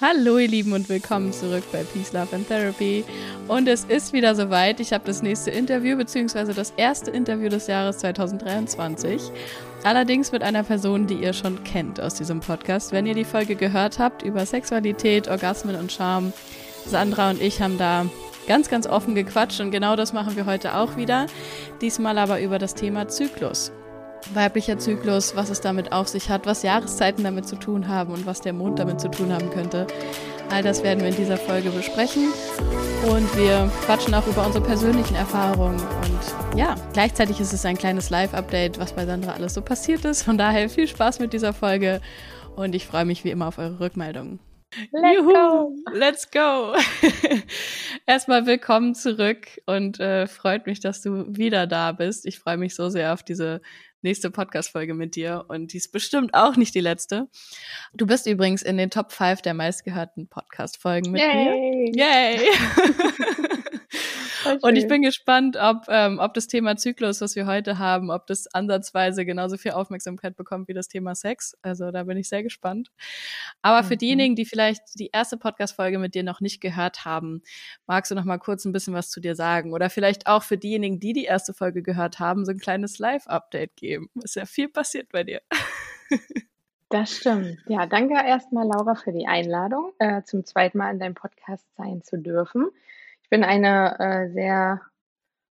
Hallo ihr Lieben und willkommen zurück bei Peace, Love and Therapy. Und es ist wieder soweit. Ich habe das nächste Interview beziehungsweise das erste Interview des Jahres 2023. Allerdings mit einer Person, die ihr schon kennt aus diesem Podcast. Wenn ihr die Folge gehört habt über Sexualität, Orgasmen und Charme, Sandra und ich haben da ganz, ganz offen gequatscht und genau das machen wir heute auch wieder. Diesmal aber über das Thema Zyklus weiblicher Zyklus, was es damit auf sich hat, was Jahreszeiten damit zu tun haben und was der Mond damit zu tun haben könnte. All das werden wir in dieser Folge besprechen und wir quatschen auch über unsere persönlichen Erfahrungen und ja, gleichzeitig ist es ein kleines Live-Update, was bei Sandra alles so passiert ist. Von daher viel Spaß mit dieser Folge und ich freue mich wie immer auf eure Rückmeldungen. Let's Juhu, go! Let's go! Erstmal willkommen zurück und äh, freut mich, dass du wieder da bist. Ich freue mich so sehr auf diese nächste Podcast-Folge mit dir und die ist bestimmt auch nicht die letzte. Du bist übrigens in den Top 5 der meistgehörten Podcast-Folgen mit Yay. mir. Yay! Und ich bin gespannt, ob, ähm, ob das Thema Zyklus, was wir heute haben, ob das ansatzweise genauso viel Aufmerksamkeit bekommt wie das Thema Sex. Also da bin ich sehr gespannt. Aber für mhm. diejenigen, die vielleicht die erste Podcast-Folge mit dir noch nicht gehört haben, magst du noch mal kurz ein bisschen was zu dir sagen? Oder vielleicht auch für diejenigen, die die erste Folge gehört haben, so ein kleines Live-Update geben. Ist ja viel passiert bei dir. Das stimmt. Ja, danke erstmal, Laura, für die Einladung, äh, zum zweiten Mal in deinem Podcast sein zu dürfen. Ich bin eine äh, sehr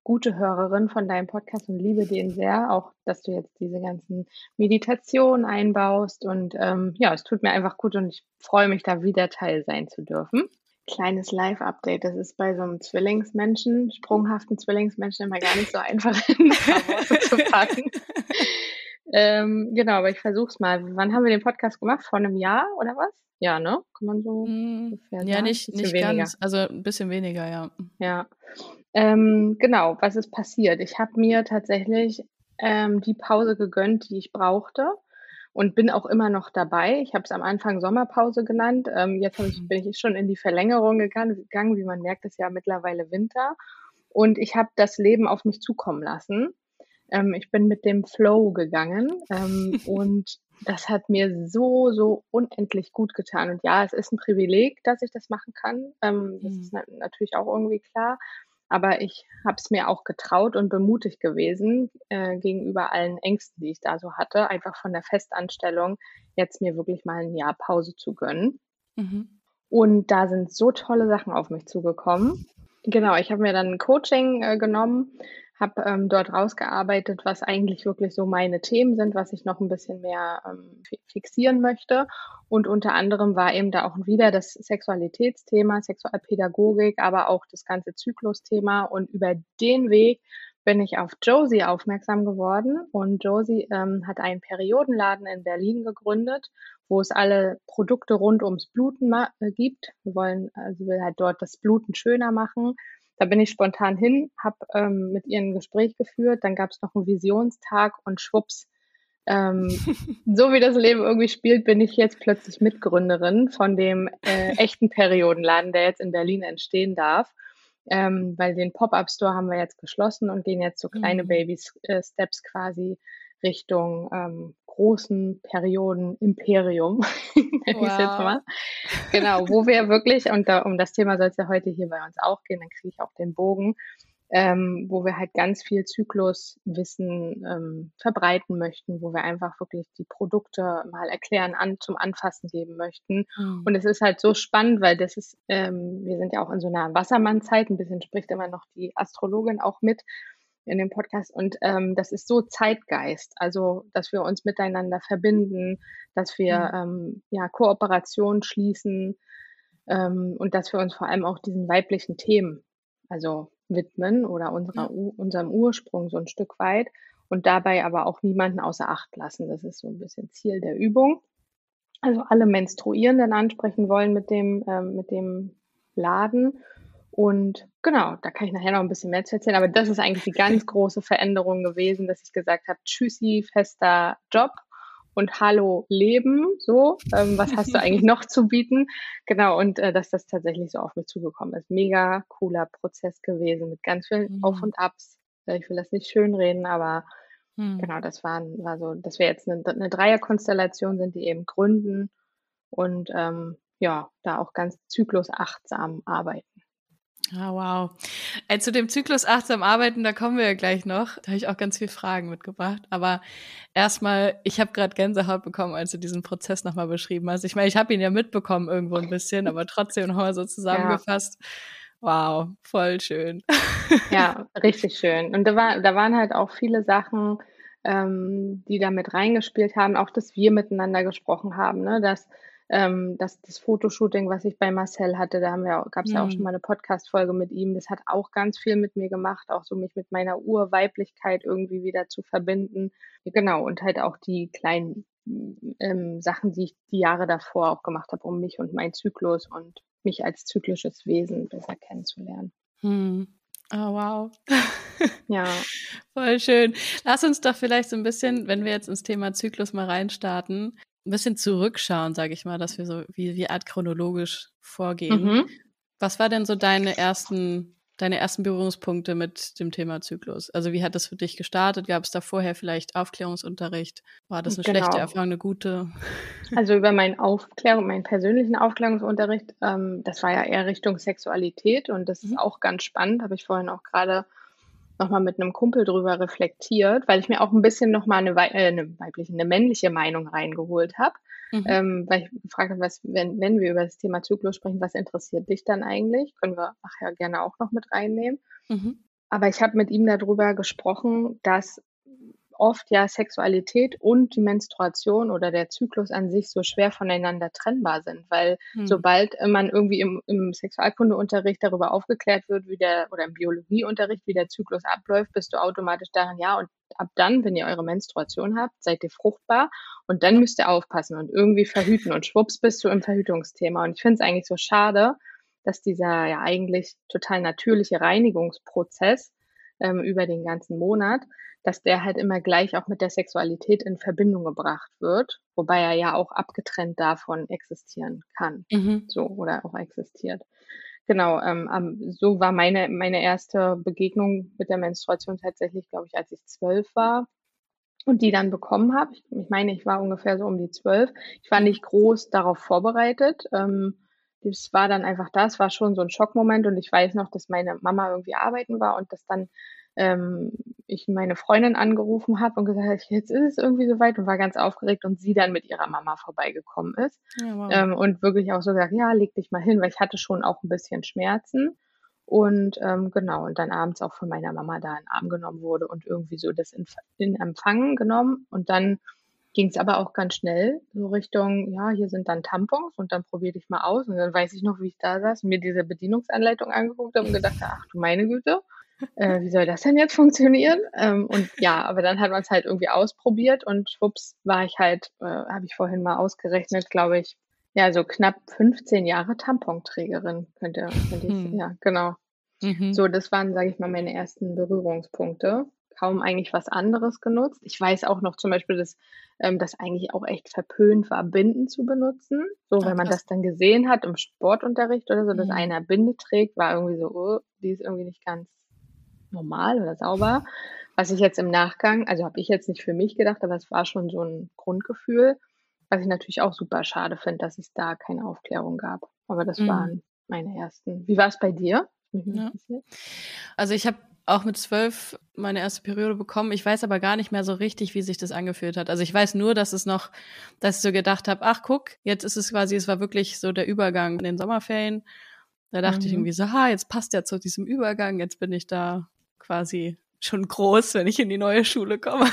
gute Hörerin von deinem Podcast und liebe den sehr, auch dass du jetzt diese ganzen Meditationen einbaust. Und ähm, ja, es tut mir einfach gut und ich freue mich, da wieder Teil sein zu dürfen. Kleines Live-Update. Das ist bei so einem Zwillingsmenschen, sprunghaften Zwillingsmenschen immer gar nicht so einfach in zu packen. ähm, genau, aber ich versuche es mal. Wann haben wir den Podcast gemacht? Vor einem Jahr oder was? Ja, ne? Kann man so mm, ungefähr Ja, sagen? nicht, nicht ganz, also ein bisschen weniger, ja. Ja. Ähm, genau, was ist passiert? Ich habe mir tatsächlich ähm, die Pause gegönnt, die ich brauchte und bin auch immer noch dabei. Ich habe es am Anfang Sommerpause genannt. Ähm, jetzt ich, mhm. bin ich schon in die Verlängerung gegangen. Wie man merkt, ist ja mittlerweile Winter. Und ich habe das Leben auf mich zukommen lassen. Ähm, ich bin mit dem Flow gegangen ähm, und das hat mir so, so unendlich gut getan. Und ja, es ist ein Privileg, dass ich das machen kann. Ähm, das mhm. ist na natürlich auch irgendwie klar. Aber ich habe es mir auch getraut und bemutigt gewesen äh, gegenüber allen Ängsten, die ich da so hatte, einfach von der Festanstellung jetzt mir wirklich mal ein Jahr Pause zu gönnen. Mhm. Und da sind so tolle Sachen auf mich zugekommen. Genau, ich habe mir dann ein Coaching äh, genommen, habe ähm, dort rausgearbeitet, was eigentlich wirklich so meine Themen sind, was ich noch ein bisschen mehr ähm, fixieren möchte. Und unter anderem war eben da auch wieder das Sexualitätsthema, Sexualpädagogik, aber auch das ganze Zyklusthema. Und über den Weg bin ich auf Josie aufmerksam geworden. Und Josie ähm, hat einen Periodenladen in Berlin gegründet, wo es alle Produkte rund ums Bluten äh, gibt. Wir wollen, also will halt dort das Bluten schöner machen da bin ich spontan hin, habe ähm, mit ihr ein Gespräch geführt, dann gab es noch einen Visionstag und schwupps, ähm, so wie das Leben irgendwie spielt, bin ich jetzt plötzlich Mitgründerin von dem äh, echten Periodenladen, der jetzt in Berlin entstehen darf. Ähm, weil den Pop-Up-Store haben wir jetzt geschlossen und gehen jetzt so kleine mhm. Baby-Steps quasi Richtung ähm, großen Perioden Imperium, nenne wow. ich jetzt mal. Genau, wo wir wirklich, und da, um das Thema soll es ja heute hier bei uns auch gehen, dann kriege ich auch den Bogen, ähm, wo wir halt ganz viel Zykluswissen ähm, verbreiten möchten, wo wir einfach wirklich die Produkte mal erklären, an, zum Anfassen geben möchten. Mhm. Und es ist halt so spannend, weil das ist, ähm, wir sind ja auch in so einer Wassermann-Zeit, ein bisschen spricht immer noch die Astrologin auch mit in dem Podcast. Und ähm, das ist so Zeitgeist, also dass wir uns miteinander verbinden, dass wir mhm. ähm, ja Kooperation schließen ähm, und dass wir uns vor allem auch diesen weiblichen Themen also widmen oder unserer, ja. unserem Ursprung so ein Stück weit und dabei aber auch niemanden außer Acht lassen. Das ist so ein bisschen Ziel der Übung. Also alle Menstruierenden ansprechen wollen mit dem, ähm, mit dem Laden und genau, da kann ich nachher noch ein bisschen mehr zu erzählen. Aber das ist eigentlich die ganz große Veränderung gewesen, dass ich gesagt habe, tschüssi, fester Job und hallo Leben. So, ähm, was hast du eigentlich noch zu bieten? Genau, und äh, dass das tatsächlich so auf mich zugekommen ist. Mega cooler Prozess gewesen mit ganz vielen mhm. Auf und Abs. Ich will das nicht schönreden, aber mhm. genau, das war, war so, dass wir jetzt eine, eine Dreierkonstellation sind, die eben gründen und ähm, ja, da auch ganz zyklusachtsam arbeiten. Ah, wow. Ey, zu dem Zyklus achtsam arbeiten, da kommen wir ja gleich noch. Da habe ich auch ganz viele Fragen mitgebracht. Aber erstmal, ich habe gerade Gänsehaut bekommen, als du diesen Prozess nochmal beschrieben hast. Ich meine, ich habe ihn ja mitbekommen irgendwo ein bisschen, aber trotzdem nochmal so zusammengefasst. Ja. Wow, voll schön. Ja, richtig schön. Und da, war, da waren halt auch viele Sachen, ähm, die da mit reingespielt haben, auch dass wir miteinander gesprochen haben, ne? dass ähm, das, das Fotoshooting, was ich bei Marcel hatte, da haben wir, gab es ja auch schon mhm. mal eine Podcast-Folge mit ihm. Das hat auch ganz viel mit mir gemacht, auch so mich mit meiner Urweiblichkeit irgendwie wieder zu verbinden. Genau, und halt auch die kleinen ähm, Sachen, die ich die Jahre davor auch gemacht habe, um mich und meinen Zyklus und mich als zyklisches Wesen besser kennenzulernen. Hm. Oh, wow. ja. Voll schön. Lass uns doch vielleicht so ein bisschen, wenn wir jetzt ins Thema Zyklus mal reinstarten, ein bisschen zurückschauen, sage ich mal, dass wir so wie, wie Art chronologisch vorgehen. Mhm. Was war denn so deine ersten, deine ersten Berührungspunkte mit dem Thema Zyklus? Also wie hat das für dich gestartet? Gab es da vorher vielleicht Aufklärungsunterricht? War das eine genau. schlechte Erfahrung, eine gute? Also über meinen Aufklärung, meinen persönlichen Aufklärungsunterricht, ähm, das war ja eher Richtung Sexualität und das mhm. ist auch ganz spannend, habe ich vorhin auch gerade nochmal mit einem Kumpel drüber reflektiert, weil ich mir auch ein bisschen nochmal eine, Wei äh, eine weibliche, eine männliche Meinung reingeholt habe. Mhm. Ähm, weil ich gefragt habe, was, wenn, wenn wir über das Thema Zyklus sprechen, was interessiert dich dann eigentlich? Können wir nachher gerne auch noch mit reinnehmen. Mhm. Aber ich habe mit ihm darüber gesprochen, dass oft ja Sexualität und die Menstruation oder der Zyklus an sich so schwer voneinander trennbar sind, weil hm. sobald man irgendwie im, im Sexualkundeunterricht darüber aufgeklärt wird, wie der oder im Biologieunterricht, wie der Zyklus abläuft, bist du automatisch darin, ja, und ab dann, wenn ihr eure Menstruation habt, seid ihr fruchtbar und dann müsst ihr aufpassen und irgendwie verhüten und schwupps bist du im Verhütungsthema. Und ich finde es eigentlich so schade, dass dieser ja eigentlich total natürliche Reinigungsprozess ähm, über den ganzen Monat, dass der halt immer gleich auch mit der Sexualität in Verbindung gebracht wird, wobei er ja auch abgetrennt davon existieren kann, mhm. so oder auch existiert. Genau, ähm, so war meine meine erste Begegnung mit der Menstruation tatsächlich, glaube ich, als ich zwölf war und die dann bekommen habe. Ich, ich, meine, ich war ungefähr so um die zwölf. Ich war nicht groß darauf vorbereitet. Ähm, das war dann einfach das, war schon so ein Schockmoment und ich weiß noch, dass meine Mama irgendwie arbeiten war und dass dann ähm, ich meine Freundin angerufen habe und gesagt habe, jetzt ist es irgendwie soweit und war ganz aufgeregt und sie dann mit ihrer Mama vorbeigekommen ist ja, wow. ähm, und wirklich auch so gesagt, ja, leg dich mal hin, weil ich hatte schon auch ein bisschen Schmerzen und ähm, genau und dann abends auch von meiner Mama da in den Arm genommen wurde und irgendwie so das in, in Empfang genommen und dann ging es aber auch ganz schnell so Richtung, ja, hier sind dann Tampons und dann probiere dich mal aus. Und dann weiß ich noch, wie ich da saß und mir diese Bedienungsanleitung angeguckt habe und gedacht, ach du meine Güte, äh, wie soll das denn jetzt funktionieren? Ähm, und ja, aber dann hat man es halt irgendwie ausprobiert und schwupps war ich halt, äh, habe ich vorhin mal ausgerechnet, glaube ich, ja, so knapp 15 Jahre Tamponträgerin könnte, könnte ich, hm. ja, genau. Mhm. So, das waren, sage ich mal, meine ersten Berührungspunkte kaum eigentlich was anderes genutzt. Ich weiß auch noch zum Beispiel, dass ähm, das eigentlich auch echt verpönt war, Binden zu benutzen. So, wenn man das dann gesehen hat im Sportunterricht oder so, dass mhm. einer Binde trägt, war irgendwie so, oh, die ist irgendwie nicht ganz normal oder sauber. Was ich jetzt im Nachgang, also habe ich jetzt nicht für mich gedacht, aber es war schon so ein Grundgefühl, was ich natürlich auch super schade finde, dass es da keine Aufklärung gab. Aber das mhm. waren meine ersten. Wie war es bei dir? Ja. Also ich habe auch mit zwölf meine erste Periode bekommen. Ich weiß aber gar nicht mehr so richtig, wie sich das angefühlt hat. Also ich weiß nur, dass es noch, dass ich so gedacht habe, ach guck, jetzt ist es quasi, es war wirklich so der Übergang in den Sommerferien. Da dachte mhm. ich irgendwie so, ha, jetzt passt ja zu diesem Übergang, jetzt bin ich da quasi schon groß, wenn ich in die neue Schule komme.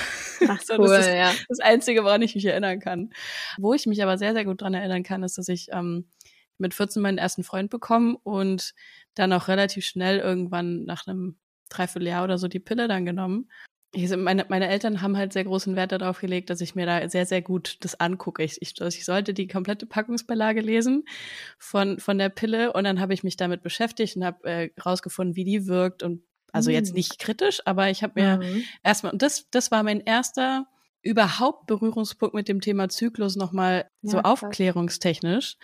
Ach, so, cool, das ist ja. das Einzige, woran ich mich erinnern kann. Wo ich mich aber sehr, sehr gut dran erinnern kann, ist, dass ich ähm, mit 14 meinen ersten Freund bekommen und dann auch relativ schnell irgendwann nach einem Dreivierteljahr oder so die Pille dann genommen. Ich, meine, meine Eltern haben halt sehr großen Wert darauf gelegt, dass ich mir da sehr, sehr gut das angucke. Ich, ich, ich sollte die komplette Packungsbeilage lesen von, von der Pille und dann habe ich mich damit beschäftigt und habe äh, rausgefunden, wie die wirkt und also mhm. jetzt nicht kritisch, aber ich habe mir mhm. erstmal, und das, das war mein erster überhaupt Berührungspunkt mit dem Thema Zyklus nochmal ja, so aufklärungstechnisch,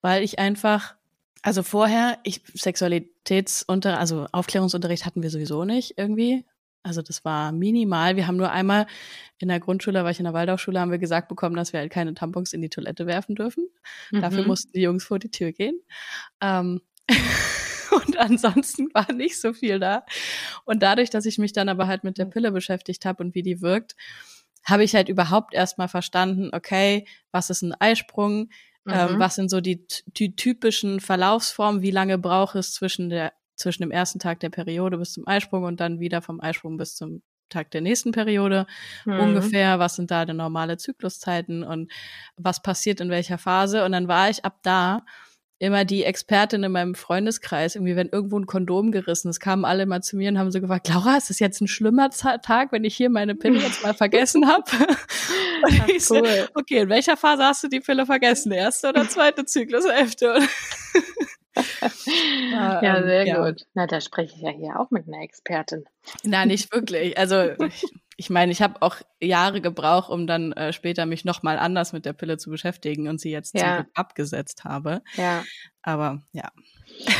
weil ich einfach also vorher, ich Sexualitätsunterricht, also Aufklärungsunterricht hatten wir sowieso nicht irgendwie. Also das war minimal. Wir haben nur einmal in der Grundschule, war ich in der Waldorfschule, haben wir gesagt bekommen, dass wir halt keine Tampons in die Toilette werfen dürfen. Mhm. Dafür mussten die Jungs vor die Tür gehen. Ähm und ansonsten war nicht so viel da. Und dadurch, dass ich mich dann aber halt mit der Pille beschäftigt habe und wie die wirkt, habe ich halt überhaupt erstmal verstanden, okay, was ist ein Eisprung? Ähm, mhm. Ähm, was sind so die, die typischen Verlaufsformen? Wie lange braucht es zwischen der zwischen dem ersten Tag der Periode bis zum Eisprung und dann wieder vom Eisprung bis zum Tag der nächsten Periode mhm. ungefähr, was sind da die normale Zykluszeiten und was passiert in welcher Phase. Und dann war ich ab da immer die Expertin in meinem Freundeskreis, irgendwie, wenn irgendwo ein Kondom gerissen ist, kamen alle mal zu mir und haben so gefragt, Laura, ist das jetzt ein schlimmer Tag, wenn ich hier meine Pille jetzt mal vergessen habe? ich so, cool. okay, in welcher Phase hast du die Pille vergessen? Erste oder zweite Zyklushälfte? ja, ähm, sehr ja. gut. Na, da spreche ich ja hier auch mit einer Expertin. Nein, nicht wirklich. Also ich, ich meine, ich habe auch Jahre gebraucht, um dann äh, später mich nochmal anders mit der Pille zu beschäftigen und sie jetzt ja. zum Glück abgesetzt habe. Ja. Aber ja.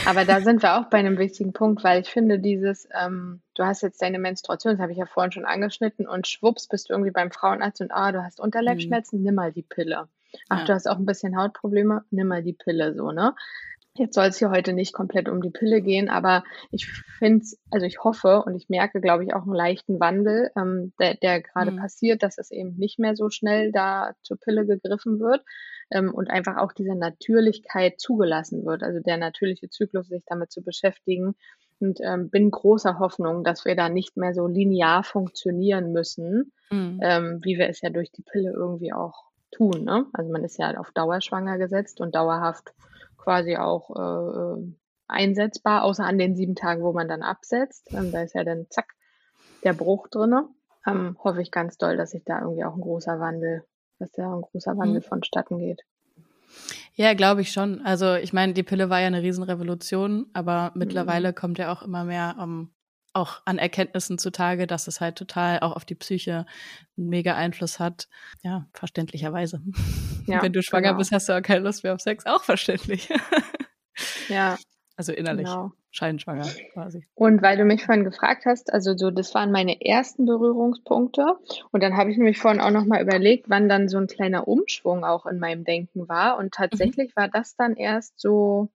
Aber da sind wir auch bei einem wichtigen Punkt, weil ich finde, dieses, ähm, du hast jetzt deine Menstruation, das habe ich ja vorhin schon angeschnitten, und schwupps bist du irgendwie beim Frauenarzt und ah, du hast Unterleibschmerzen, mhm. nimm mal die Pille. Ach, ja. du hast auch ein bisschen Hautprobleme, nimm mal die Pille so, ne? Jetzt soll es hier heute nicht komplett um die Pille gehen, aber ich finde es, also ich hoffe und ich merke, glaube ich, auch einen leichten Wandel, ähm, der, der gerade mhm. passiert, dass es eben nicht mehr so schnell da zur Pille gegriffen wird ähm, und einfach auch diese Natürlichkeit zugelassen wird, also der natürliche Zyklus, sich damit zu beschäftigen. Und ähm, bin großer Hoffnung, dass wir da nicht mehr so linear funktionieren müssen, mhm. ähm, wie wir es ja durch die Pille irgendwie auch tun. Ne? Also man ist ja auf Dauer schwanger gesetzt und dauerhaft quasi auch äh, äh, einsetzbar, außer an den sieben Tagen, wo man dann absetzt. Ähm, da ist ja dann zack der Bruch drinne. Ähm, hoffe ich ganz doll, dass sich da irgendwie auch ein großer Wandel, dass da ein großer Wandel mhm. vonstatten geht. Ja, glaube ich schon. Also ich meine, die Pille war ja eine Riesenrevolution, aber mittlerweile mhm. kommt ja auch immer mehr um, ähm, auch an Erkenntnissen zutage, dass es halt total auch auf die Psyche einen mega Einfluss hat. Ja, verständlicherweise. Ja, Wenn du schwanger genau. bist, hast du auch keine Lust mehr auf Sex, auch verständlich. Ja. Also innerlich. Genau. Scheinschwanger quasi. Und weil du mich vorhin gefragt hast, also so, das waren meine ersten Berührungspunkte. Und dann habe ich nämlich vorhin auch nochmal überlegt, wann dann so ein kleiner Umschwung auch in meinem Denken war. Und mhm. tatsächlich mhm. war das dann erst so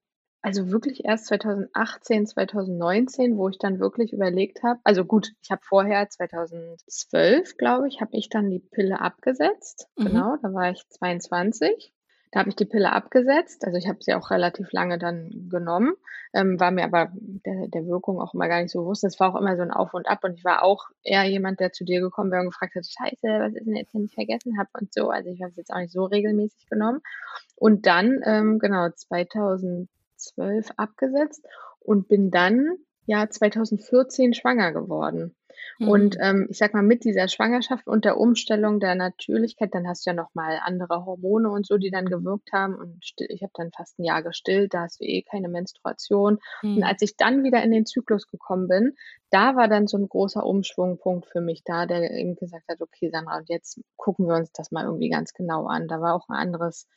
also wirklich erst 2018, 2019, wo ich dann wirklich überlegt habe, also gut, ich habe vorher 2012, glaube ich, habe ich dann die Pille abgesetzt. Mhm. Genau, da war ich 22. Da habe ich die Pille abgesetzt. Also ich habe sie auch relativ lange dann genommen, ähm, war mir aber der, der Wirkung auch immer gar nicht so bewusst. Das war auch immer so ein Auf und Ab. Und ich war auch eher jemand, der zu dir gekommen wäre und gefragt hat, scheiße, was ist denn jetzt, wenn ich vergessen habe und so. Also ich habe es jetzt auch nicht so regelmäßig genommen. Und dann, ähm, genau, 2000 2012 abgesetzt und bin dann ja 2014 schwanger geworden. Mhm. Und ähm, ich sag mal, mit dieser Schwangerschaft und der Umstellung der Natürlichkeit, dann hast du ja nochmal andere Hormone und so, die dann gewirkt haben. Und still, ich habe dann fast ein Jahr gestillt, da hast du eh keine Menstruation. Mhm. Und als ich dann wieder in den Zyklus gekommen bin, da war dann so ein großer Umschwungpunkt für mich da, der eben gesagt hat, okay, Sandra, und jetzt gucken wir uns das mal irgendwie ganz genau an. Da war auch ein anderes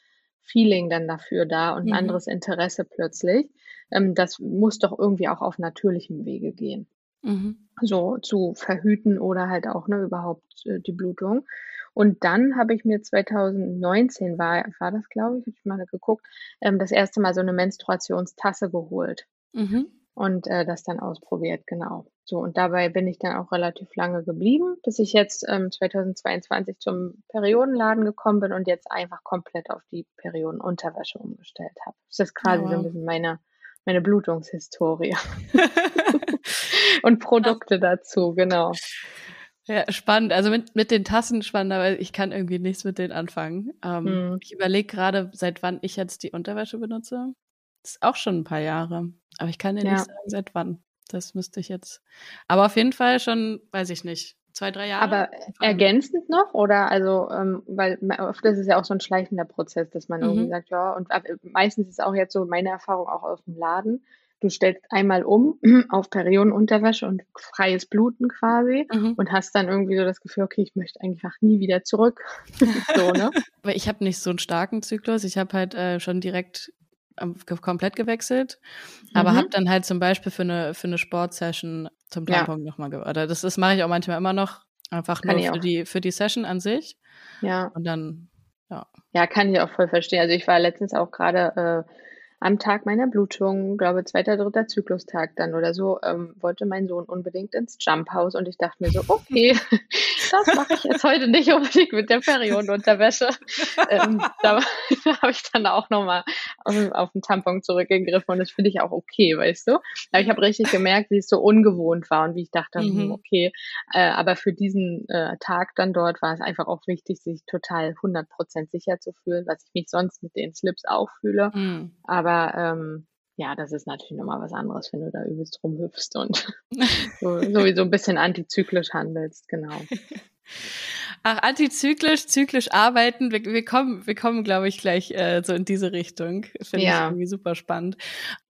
Feeling dann dafür da und ein mhm. anderes Interesse plötzlich. Ähm, das muss doch irgendwie auch auf natürlichem Wege gehen. Mhm. So zu verhüten oder halt auch ne, überhaupt äh, die Blutung. Und dann habe ich mir 2019 war, war das, glaube ich, habe ich mal geguckt, ähm, das erste Mal so eine Menstruationstasse geholt. Mhm und äh, das dann ausprobiert, genau. So, und dabei bin ich dann auch relativ lange geblieben, bis ich jetzt ähm, 2022 zum Periodenladen gekommen bin und jetzt einfach komplett auf die Periodenunterwäsche umgestellt habe. Das ist quasi oh. so ein bisschen meine, meine Blutungshistorie. und Produkte dazu, genau. Ja, spannend. Also mit, mit den Tassen spannend, aber ich kann irgendwie nichts mit denen anfangen. Ähm, hm. Ich überlege gerade, seit wann ich jetzt die Unterwäsche benutze. Das ist auch schon ein paar Jahre. Aber ich kann dir ja. nicht sagen, seit wann. Das müsste ich jetzt. Aber auf jeden Fall schon, weiß ich nicht, zwei, drei Jahre. Aber ergänzend noch? Oder also, ähm, weil oft ist es ja auch so ein schleichender Prozess, dass man mhm. irgendwie sagt, ja, und meistens ist auch jetzt so meine Erfahrung auch aus dem Laden. Du stellst einmal um auf Periodenunterwäsche und freies Bluten quasi mhm. und hast dann irgendwie so das Gefühl, okay, ich möchte einfach nie wieder zurück. so, ne? Aber ich habe nicht so einen starken Zyklus. Ich habe halt äh, schon direkt komplett gewechselt, aber mhm. habe dann halt zum Beispiel für eine für eine Sportsession zum Tampon ja. nochmal, oder das, das mache ich auch manchmal immer noch, einfach kann nur für die, für die Session an sich. Ja. Und dann, ja. Ja, kann ich auch voll verstehen. Also ich war letztens auch gerade äh, am Tag meiner Blutung, glaube zweiter, dritter Zyklustag dann oder so, ähm, wollte mein Sohn unbedingt ins Jump House und ich dachte mir so, okay, das mache ich jetzt heute nicht unbedingt mit der Periodenunterwäsche. ähm, da, da habe ich dann auch nochmal auf, auf den Tampon zurückgegriffen und das finde ich auch okay, weißt du. Aber ich habe richtig gemerkt, wie es so ungewohnt war und wie ich dachte, hm, mhm. okay, äh, aber für diesen äh, Tag dann dort war es einfach auch wichtig, sich total 100% sicher zu fühlen, was ich mich sonst mit den Slips auch fühle. Mhm. Aber aber ähm, ja, das ist natürlich nochmal was anderes, wenn du da übelst rumhüpfst und so, sowieso ein bisschen antizyklisch handelst, genau. Ach, antizyklisch, zyklisch arbeiten, wir, wir kommen, wir kommen, glaube ich, gleich äh, so in diese Richtung. Finde ja. ich irgendwie super spannend.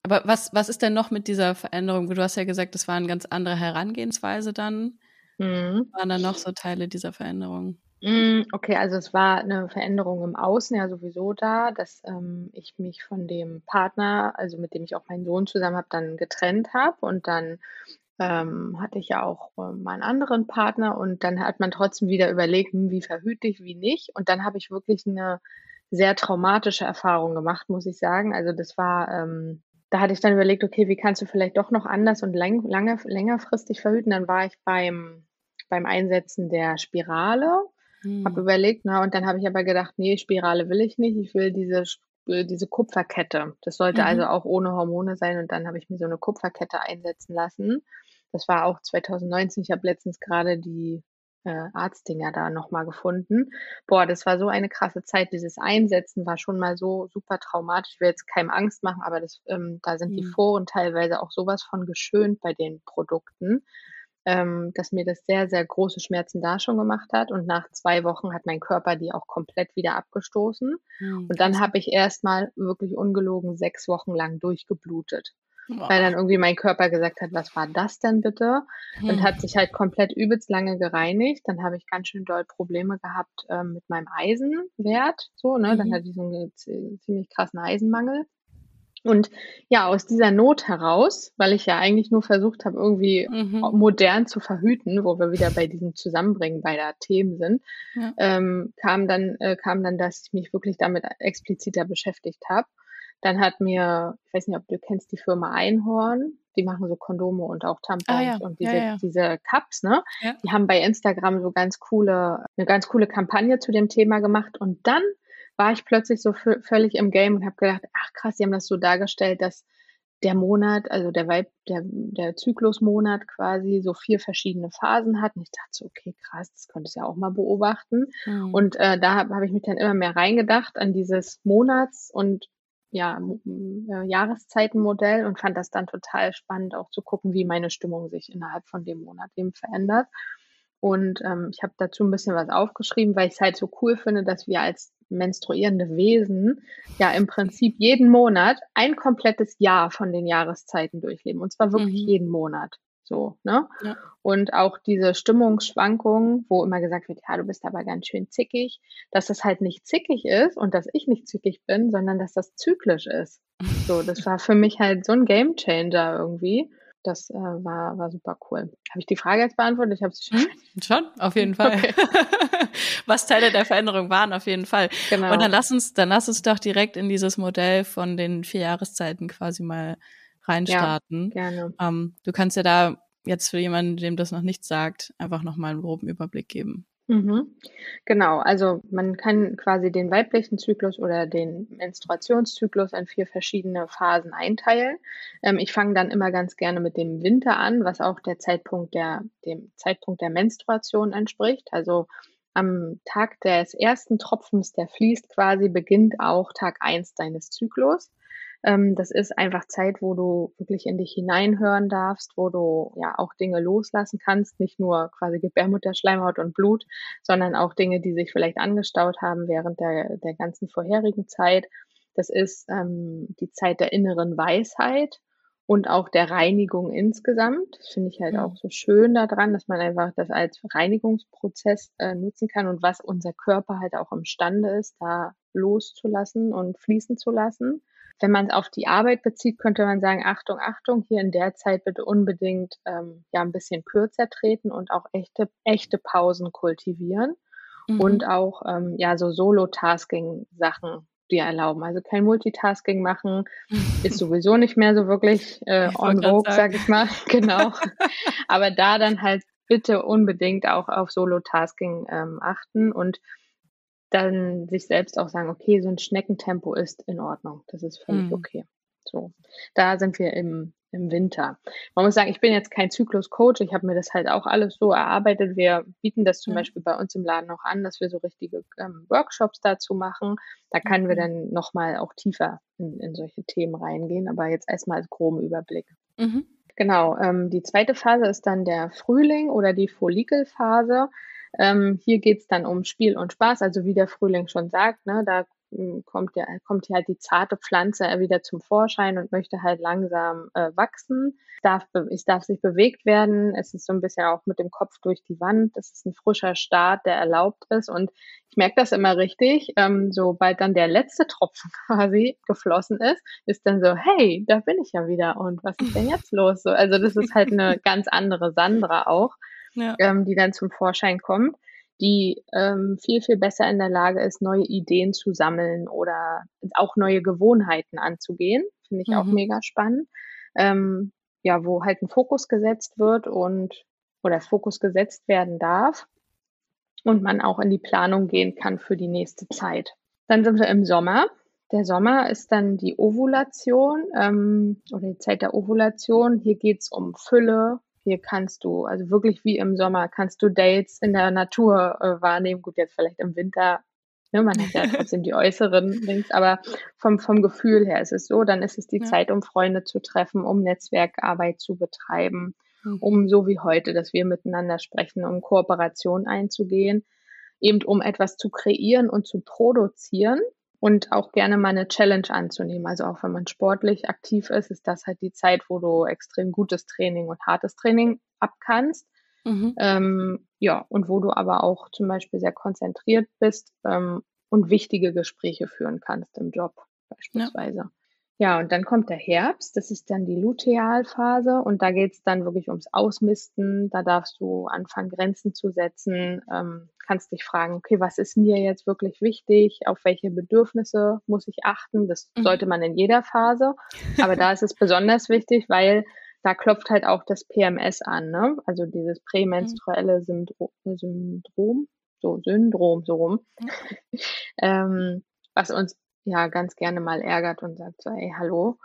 Aber was, was ist denn noch mit dieser Veränderung? Du hast ja gesagt, das war eine ganz andere Herangehensweise dann. Mhm. Waren da noch so Teile dieser Veränderung? Hm, okay, also es war eine Veränderung im Außen ja sowieso da, dass, ähm, ich mich von dem Partner, also mit dem ich auch meinen Sohn zusammen habe, dann getrennt habe und dann, ähm, hatte ich ja auch, äh, meinen anderen Partner und dann hat man trotzdem wieder überlegt: „Hm, wie verhüte ich, wie nicht?“ Und dann habe ich wirklich eine sehr traumatische Erfahrung gemacht, muss ich sagen. Also, das war, ähm da hatte ich dann überlegt: „Okay, wie kannst du vielleicht doch noch anders und lang lange längerfristig verhüten?“ Dann war ich beim beim Einsetzen der Spirale hm. Habe überlegt, na, und dann habe ich aber gedacht, nee, Spirale will ich nicht. Ich will diese, äh, diese Kupferkette. Das sollte also mhm. also auch ohne Hormone sein. Und dann habe ich mir so eine Kupferkette einsetzen lassen. Das war auch 2019. Ich habe letztens gerade die äh, Arztdinger da nochmal gefunden. Boah, das war so eine krasse Zeit. Dieses Einsetzen war schon mal so super traumatisch. Ich will jetzt keinem Angst machen, aber das, ähm, da sind mhm. die Foren teilweise auch sowas von geschönt bei den Produkten ähm, dass mir das sehr, sehr große Schmerzen da schon gemacht hat. Und nach zwei Wochen hat mein Körper die auch komplett wieder abgestoßen. Mhm. Und dann habe ich erstmal wirklich ungelogen sechs Wochen lang durchgeblutet. Wow. Weil dann irgendwie mein Körper gesagt hat, was war das denn bitte? Hm. Und hat sich halt komplett übelst lange gereinigt. Dann habe ich ganz schön doll Probleme gehabt ähm, mit meinem Eisenwert. So, ne? Mhm. Dann hatte ich so einen ziemlich krassen Eisenmangel. Und ja, aus dieser Not heraus, weil ich ja eigentlich nur versucht habe, irgendwie mhm. modern zu verhüten, wo wir wieder bei diesem Zusammenbringen beider Themen sind, ja. ähm, kam dann äh, kam dann, dass ich mich wirklich damit expliziter beschäftigt habe. Dann hat mir, ich weiß nicht, ob du kennst die Firma Einhorn, die machen so Kondome und auch Tampons ah, ja. und diese, ja, diese Cups, ne? Die haben bei Instagram so ganz coole, eine ganz coole Kampagne zu dem Thema gemacht und dann war ich plötzlich so völlig im Game und habe gedacht, ach krass, die haben das so dargestellt, dass der Monat, also der Weib, der, der Zyklusmonat quasi so vier verschiedene Phasen hat. Und ich dachte so, okay, krass, das könnte ich ja auch mal beobachten. Mhm. Und äh, da habe hab ich mich dann immer mehr reingedacht an dieses Monats- und ja, äh, Jahreszeitenmodell und fand das dann total spannend, auch zu gucken, wie meine Stimmung sich innerhalb von dem Monat eben verändert. Und ähm, ich habe dazu ein bisschen was aufgeschrieben, weil ich es halt so cool finde, dass wir als menstruierende Wesen ja im Prinzip jeden Monat ein komplettes Jahr von den Jahreszeiten durchleben. Und zwar wirklich mhm. jeden Monat. So, ne? Ja. Und auch diese Stimmungsschwankungen, wo immer gesagt wird, ja, du bist aber ganz schön zickig, dass das halt nicht zickig ist und dass ich nicht zickig bin, sondern dass das zyklisch ist. So, das war für mich halt so ein Gamechanger irgendwie. Das äh, war, war super cool. Habe ich die Frage jetzt beantwortet? Ich habe sie schon. Hm, schon, auf jeden Fall. Okay. Was Teile der Veränderung waren, auf jeden Fall. Genau. Und dann lass uns, dann lass uns doch direkt in dieses Modell von den vier Jahreszeiten quasi mal reinstarten. Ja, gerne. Ähm, du kannst ja da jetzt für jemanden, dem das noch nichts sagt, einfach nochmal einen groben Überblick geben. Mhm. Genau, also man kann quasi den weiblichen Zyklus oder den Menstruationszyklus in vier verschiedene Phasen einteilen. Ähm, ich fange dann immer ganz gerne mit dem Winter an, was auch der Zeitpunkt der, dem Zeitpunkt der Menstruation entspricht. Also am Tag des ersten Tropfens, der fließt quasi, beginnt auch Tag eins deines Zyklus. Ähm, das ist einfach Zeit, wo du wirklich in dich hineinhören darfst, wo du ja auch Dinge loslassen kannst, nicht nur quasi Gebärmutterschleimhaut und Blut, sondern auch Dinge, die sich vielleicht angestaut haben während der, der ganzen vorherigen Zeit. Das ist ähm, die Zeit der inneren Weisheit und auch der Reinigung insgesamt. Das finde ich halt ja. auch so schön daran, dass man einfach das als Reinigungsprozess äh, nutzen kann und was unser Körper halt auch imstande ist, da loszulassen und fließen zu lassen. Wenn man es auf die Arbeit bezieht, könnte man sagen, Achtung, Achtung, hier in der Zeit bitte unbedingt ähm, ja ein bisschen kürzer treten und auch echte, echte Pausen kultivieren mhm. und auch ähm, ja so Solo-Tasking-Sachen dir erlauben. Also kein Multitasking machen ist sowieso nicht mehr so wirklich äh, on vogue, sag ich mal. genau. Aber da dann halt bitte unbedingt auch auf Solo-Tasking ähm, achten und dann sich selbst auch sagen, okay, so ein Schneckentempo ist in Ordnung. Das ist völlig mhm. okay. So, da sind wir im, im Winter. Man muss sagen, ich bin jetzt kein Zyklus-Coach. Ich habe mir das halt auch alles so erarbeitet. Wir bieten das zum mhm. Beispiel bei uns im Laden auch an, dass wir so richtige ähm, Workshops dazu machen. Da können mhm. wir dann nochmal auch tiefer in, in solche Themen reingehen. Aber jetzt erstmal als groben Überblick. Mhm. Genau. Ähm, die zweite Phase ist dann der Frühling oder die Follikelphase. Ähm, hier geht es dann um Spiel und Spaß, also wie der Frühling schon sagt, ne, da hm, kommt ja kommt hier halt die zarte Pflanze wieder zum Vorschein und möchte halt langsam äh, wachsen. Es darf, es darf sich bewegt werden. Es ist so ein bisschen auch mit dem Kopf durch die Wand. Es ist ein frischer Start, der erlaubt ist. Und ich merke das immer richtig. Ähm, sobald dann der letzte Tropfen quasi geflossen ist, ist dann so, hey, da bin ich ja wieder. Und was ist denn jetzt los? So, also das ist halt eine ganz andere Sandra auch, ja. ähm, die dann zum Vorschein kommt die ähm, viel, viel besser in der Lage ist, neue Ideen zu sammeln oder auch neue Gewohnheiten anzugehen. Finde ich mhm. auch mega spannend. Ähm, ja, wo halt ein Fokus gesetzt wird und oder Fokus gesetzt werden darf und man auch in die Planung gehen kann für die nächste Zeit. Dann sind wir im Sommer. Der Sommer ist dann die Ovulation ähm, oder die Zeit der Ovulation. Hier geht's um Fülle, hier kannst du, also wirklich wie im Sommer, kannst du Dates in der Natur äh, wahrnehmen. Gut, jetzt vielleicht im Winter, ne, man hat ja trotzdem die äußeren Links, aber vom, vom Gefühl her ist es so, dann ist es die ja. Zeit, um Freunde zu treffen, um Netzwerkarbeit zu betreiben, mhm. um so wie heute, dass wir miteinander sprechen, um Kooperation einzugehen, eben um etwas zu kreieren und zu produzieren und auch gerne mal eine Challenge anzunehmen. Also auch wenn man sportlich aktiv ist, ist das halt die Zeit, wo du extrem gutes Training und hartes Training abkannst. Mhm. Ähm, ja, und wo du aber auch zum Beispiel sehr konzentriert bist ähm, und wichtige Gespräche führen kannst im Job beispielsweise. Ja. Ja, und dann kommt der Herbst, das ist dann die Lutealphase und da geht's dann wirklich ums Ausmisten. Da darfst du anfangen, Grenzen zu setzen, ähm, kannst dich fragen, okay, was ist mir jetzt wirklich wichtig, auf welche Bedürfnisse muss ich achten. Das mhm. sollte man in jeder Phase, aber da ist es besonders wichtig, weil da klopft halt auch das PMS an, ne? also dieses prämenstruelle Syndrom, Syndrom so Syndrom, so rum, mhm. ähm, was uns ja ganz gerne mal ärgert und sagt so, ey, hallo.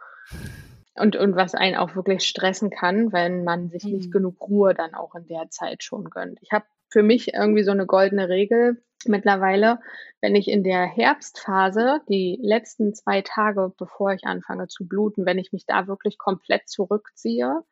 Und, und was einen auch wirklich stressen kann, wenn man sich mhm. nicht genug Ruhe dann auch in der Zeit schon gönnt. Ich habe für mich irgendwie so eine goldene Regel mittlerweile, wenn ich in der Herbstphase, die letzten zwei Tage, bevor ich anfange zu bluten, wenn ich mich da wirklich komplett zurückziehe,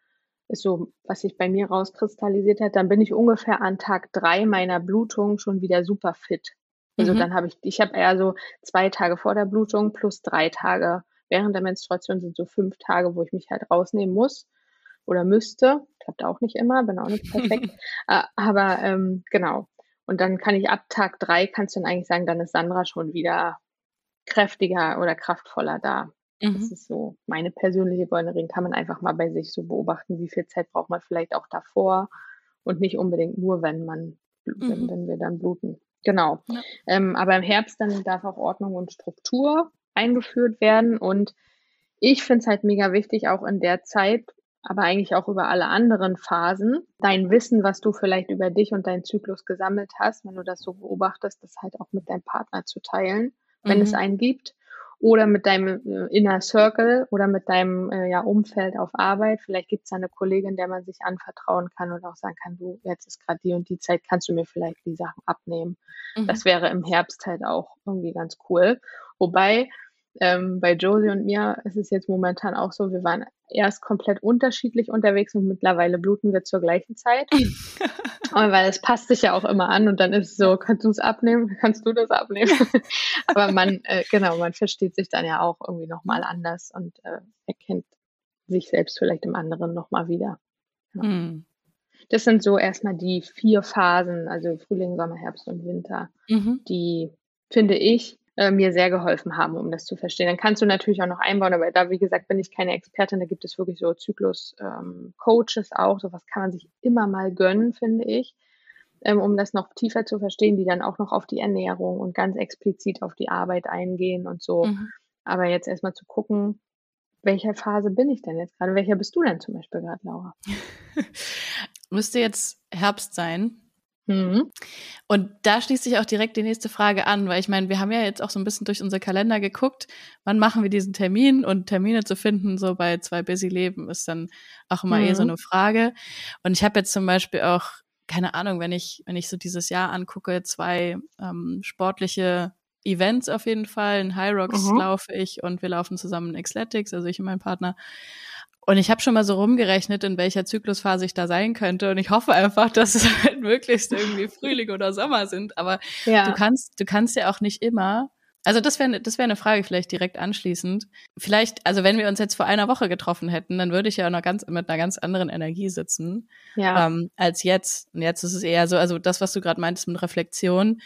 ist so, was sich bei mir rauskristallisiert hat, dann bin ich ungefähr an Tag drei meiner Blutung schon wieder super fit. Also mhm. dann habe ich, ich habe eher so zwei Tage vor der Blutung plus drei Tage während der Menstruation sind so fünf Tage, wo ich mich halt rausnehmen muss oder müsste. Klappt auch nicht immer, bin auch nicht perfekt. äh, aber ähm, genau. Und dann kann ich ab Tag drei, kannst du dann eigentlich sagen, dann ist Sandra schon wieder kräftiger oder kraftvoller da. Mhm. Das ist so meine persönliche goldene Kann man einfach mal bei sich so beobachten, wie viel Zeit braucht man vielleicht auch davor und nicht unbedingt nur, wenn man, mhm. wenn, wenn wir dann bluten. Genau. Ja. Ähm, aber im Herbst dann darf auch Ordnung und Struktur eingeführt werden. Und ich finde es halt mega wichtig, auch in der Zeit, aber eigentlich auch über alle anderen Phasen, dein Wissen, was du vielleicht über dich und deinen Zyklus gesammelt hast, wenn du das so beobachtest, das halt auch mit deinem Partner zu teilen, wenn mhm. es einen gibt oder mit deinem äh, Inner Circle oder mit deinem äh, ja, Umfeld auf Arbeit. Vielleicht gibt es eine Kollegin, der man sich anvertrauen kann und auch sagen kann, du, jetzt ist gerade die und die Zeit, kannst du mir vielleicht die Sachen abnehmen. Mhm. Das wäre im Herbst halt auch irgendwie ganz cool. Wobei ähm, bei Josie und mir ist es jetzt momentan auch so, wir waren erst komplett unterschiedlich unterwegs und mittlerweile bluten wir zur gleichen Zeit. weil es passt sich ja auch immer an und dann ist es so, kannst du es abnehmen, kannst du das abnehmen. Aber man, äh, genau, man versteht sich dann ja auch irgendwie nochmal anders und äh, erkennt sich selbst vielleicht im anderen nochmal wieder. Ja. Mhm. Das sind so erstmal die vier Phasen, also Frühling, Sommer, Herbst und Winter, mhm. die, finde ich, äh, mir sehr geholfen haben, um das zu verstehen. Dann kannst du natürlich auch noch einbauen, aber da, wie gesagt, bin ich keine Expertin. Da gibt es wirklich so Zyklus-Coaches ähm, auch. Sowas kann man sich immer mal gönnen, finde ich, ähm, um das noch tiefer zu verstehen, die dann auch noch auf die Ernährung und ganz explizit auf die Arbeit eingehen und so. Mhm. Aber jetzt erstmal zu gucken, welcher Phase bin ich denn jetzt gerade? Welcher bist du denn zum Beispiel gerade, Laura? Müsste jetzt Herbst sein. Mhm. Und da schließt sich auch direkt die nächste Frage an, weil ich meine, wir haben ja jetzt auch so ein bisschen durch unsere Kalender geguckt, wann machen wir diesen Termin und Termine zu finden, so bei zwei Busy Leben, ist dann auch immer mhm. eh so mhm. eine Frage. Und ich habe jetzt zum Beispiel auch, keine Ahnung, wenn ich, wenn ich so dieses Jahr angucke, zwei ähm, sportliche Events auf jeden Fall. In High Rocks mhm. laufe ich und wir laufen zusammen in Xletics, also ich und mein Partner. Und ich habe schon mal so rumgerechnet, in welcher Zyklusphase ich da sein könnte. Und ich hoffe einfach, dass es halt möglichst irgendwie Frühling oder Sommer sind. Aber ja. du kannst, du kannst ja auch nicht immer. Also das wäre das wäre eine Frage vielleicht direkt anschließend. Vielleicht, also wenn wir uns jetzt vor einer Woche getroffen hätten, dann würde ich ja noch ganz mit einer ganz anderen Energie sitzen ja. ähm, als jetzt. Und jetzt ist es eher so, also das, was du gerade meintest mit Reflexion.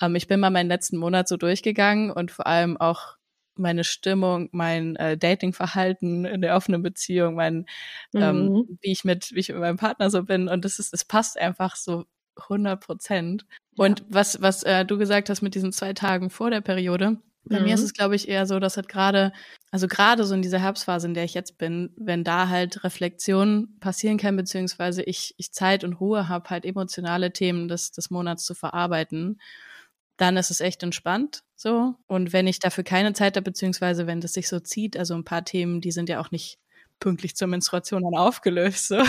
Ähm, ich bin mal meinen letzten Monat so durchgegangen und vor allem auch meine Stimmung, mein äh, Datingverhalten in der offenen Beziehung, mein, ähm, mhm. ähm, wie ich mit, wie ich mit meinem Partner so bin. Und das ist, es passt einfach so 100 Prozent. Ja. Und was, was äh, du gesagt hast mit diesen zwei Tagen vor der Periode, bei mhm. mir ist mhm. es, glaube ich, eher so, dass halt gerade, also gerade so in dieser Herbstphase, in der ich jetzt bin, wenn da halt Reflexion passieren kann, beziehungsweise ich, ich Zeit und Ruhe habe, halt emotionale Themen des, des Monats zu verarbeiten dann ist es echt entspannt so. Und wenn ich dafür keine Zeit habe, beziehungsweise wenn das sich so zieht, also ein paar Themen, die sind ja auch nicht pünktlich zur Menstruation dann aufgelöst. So.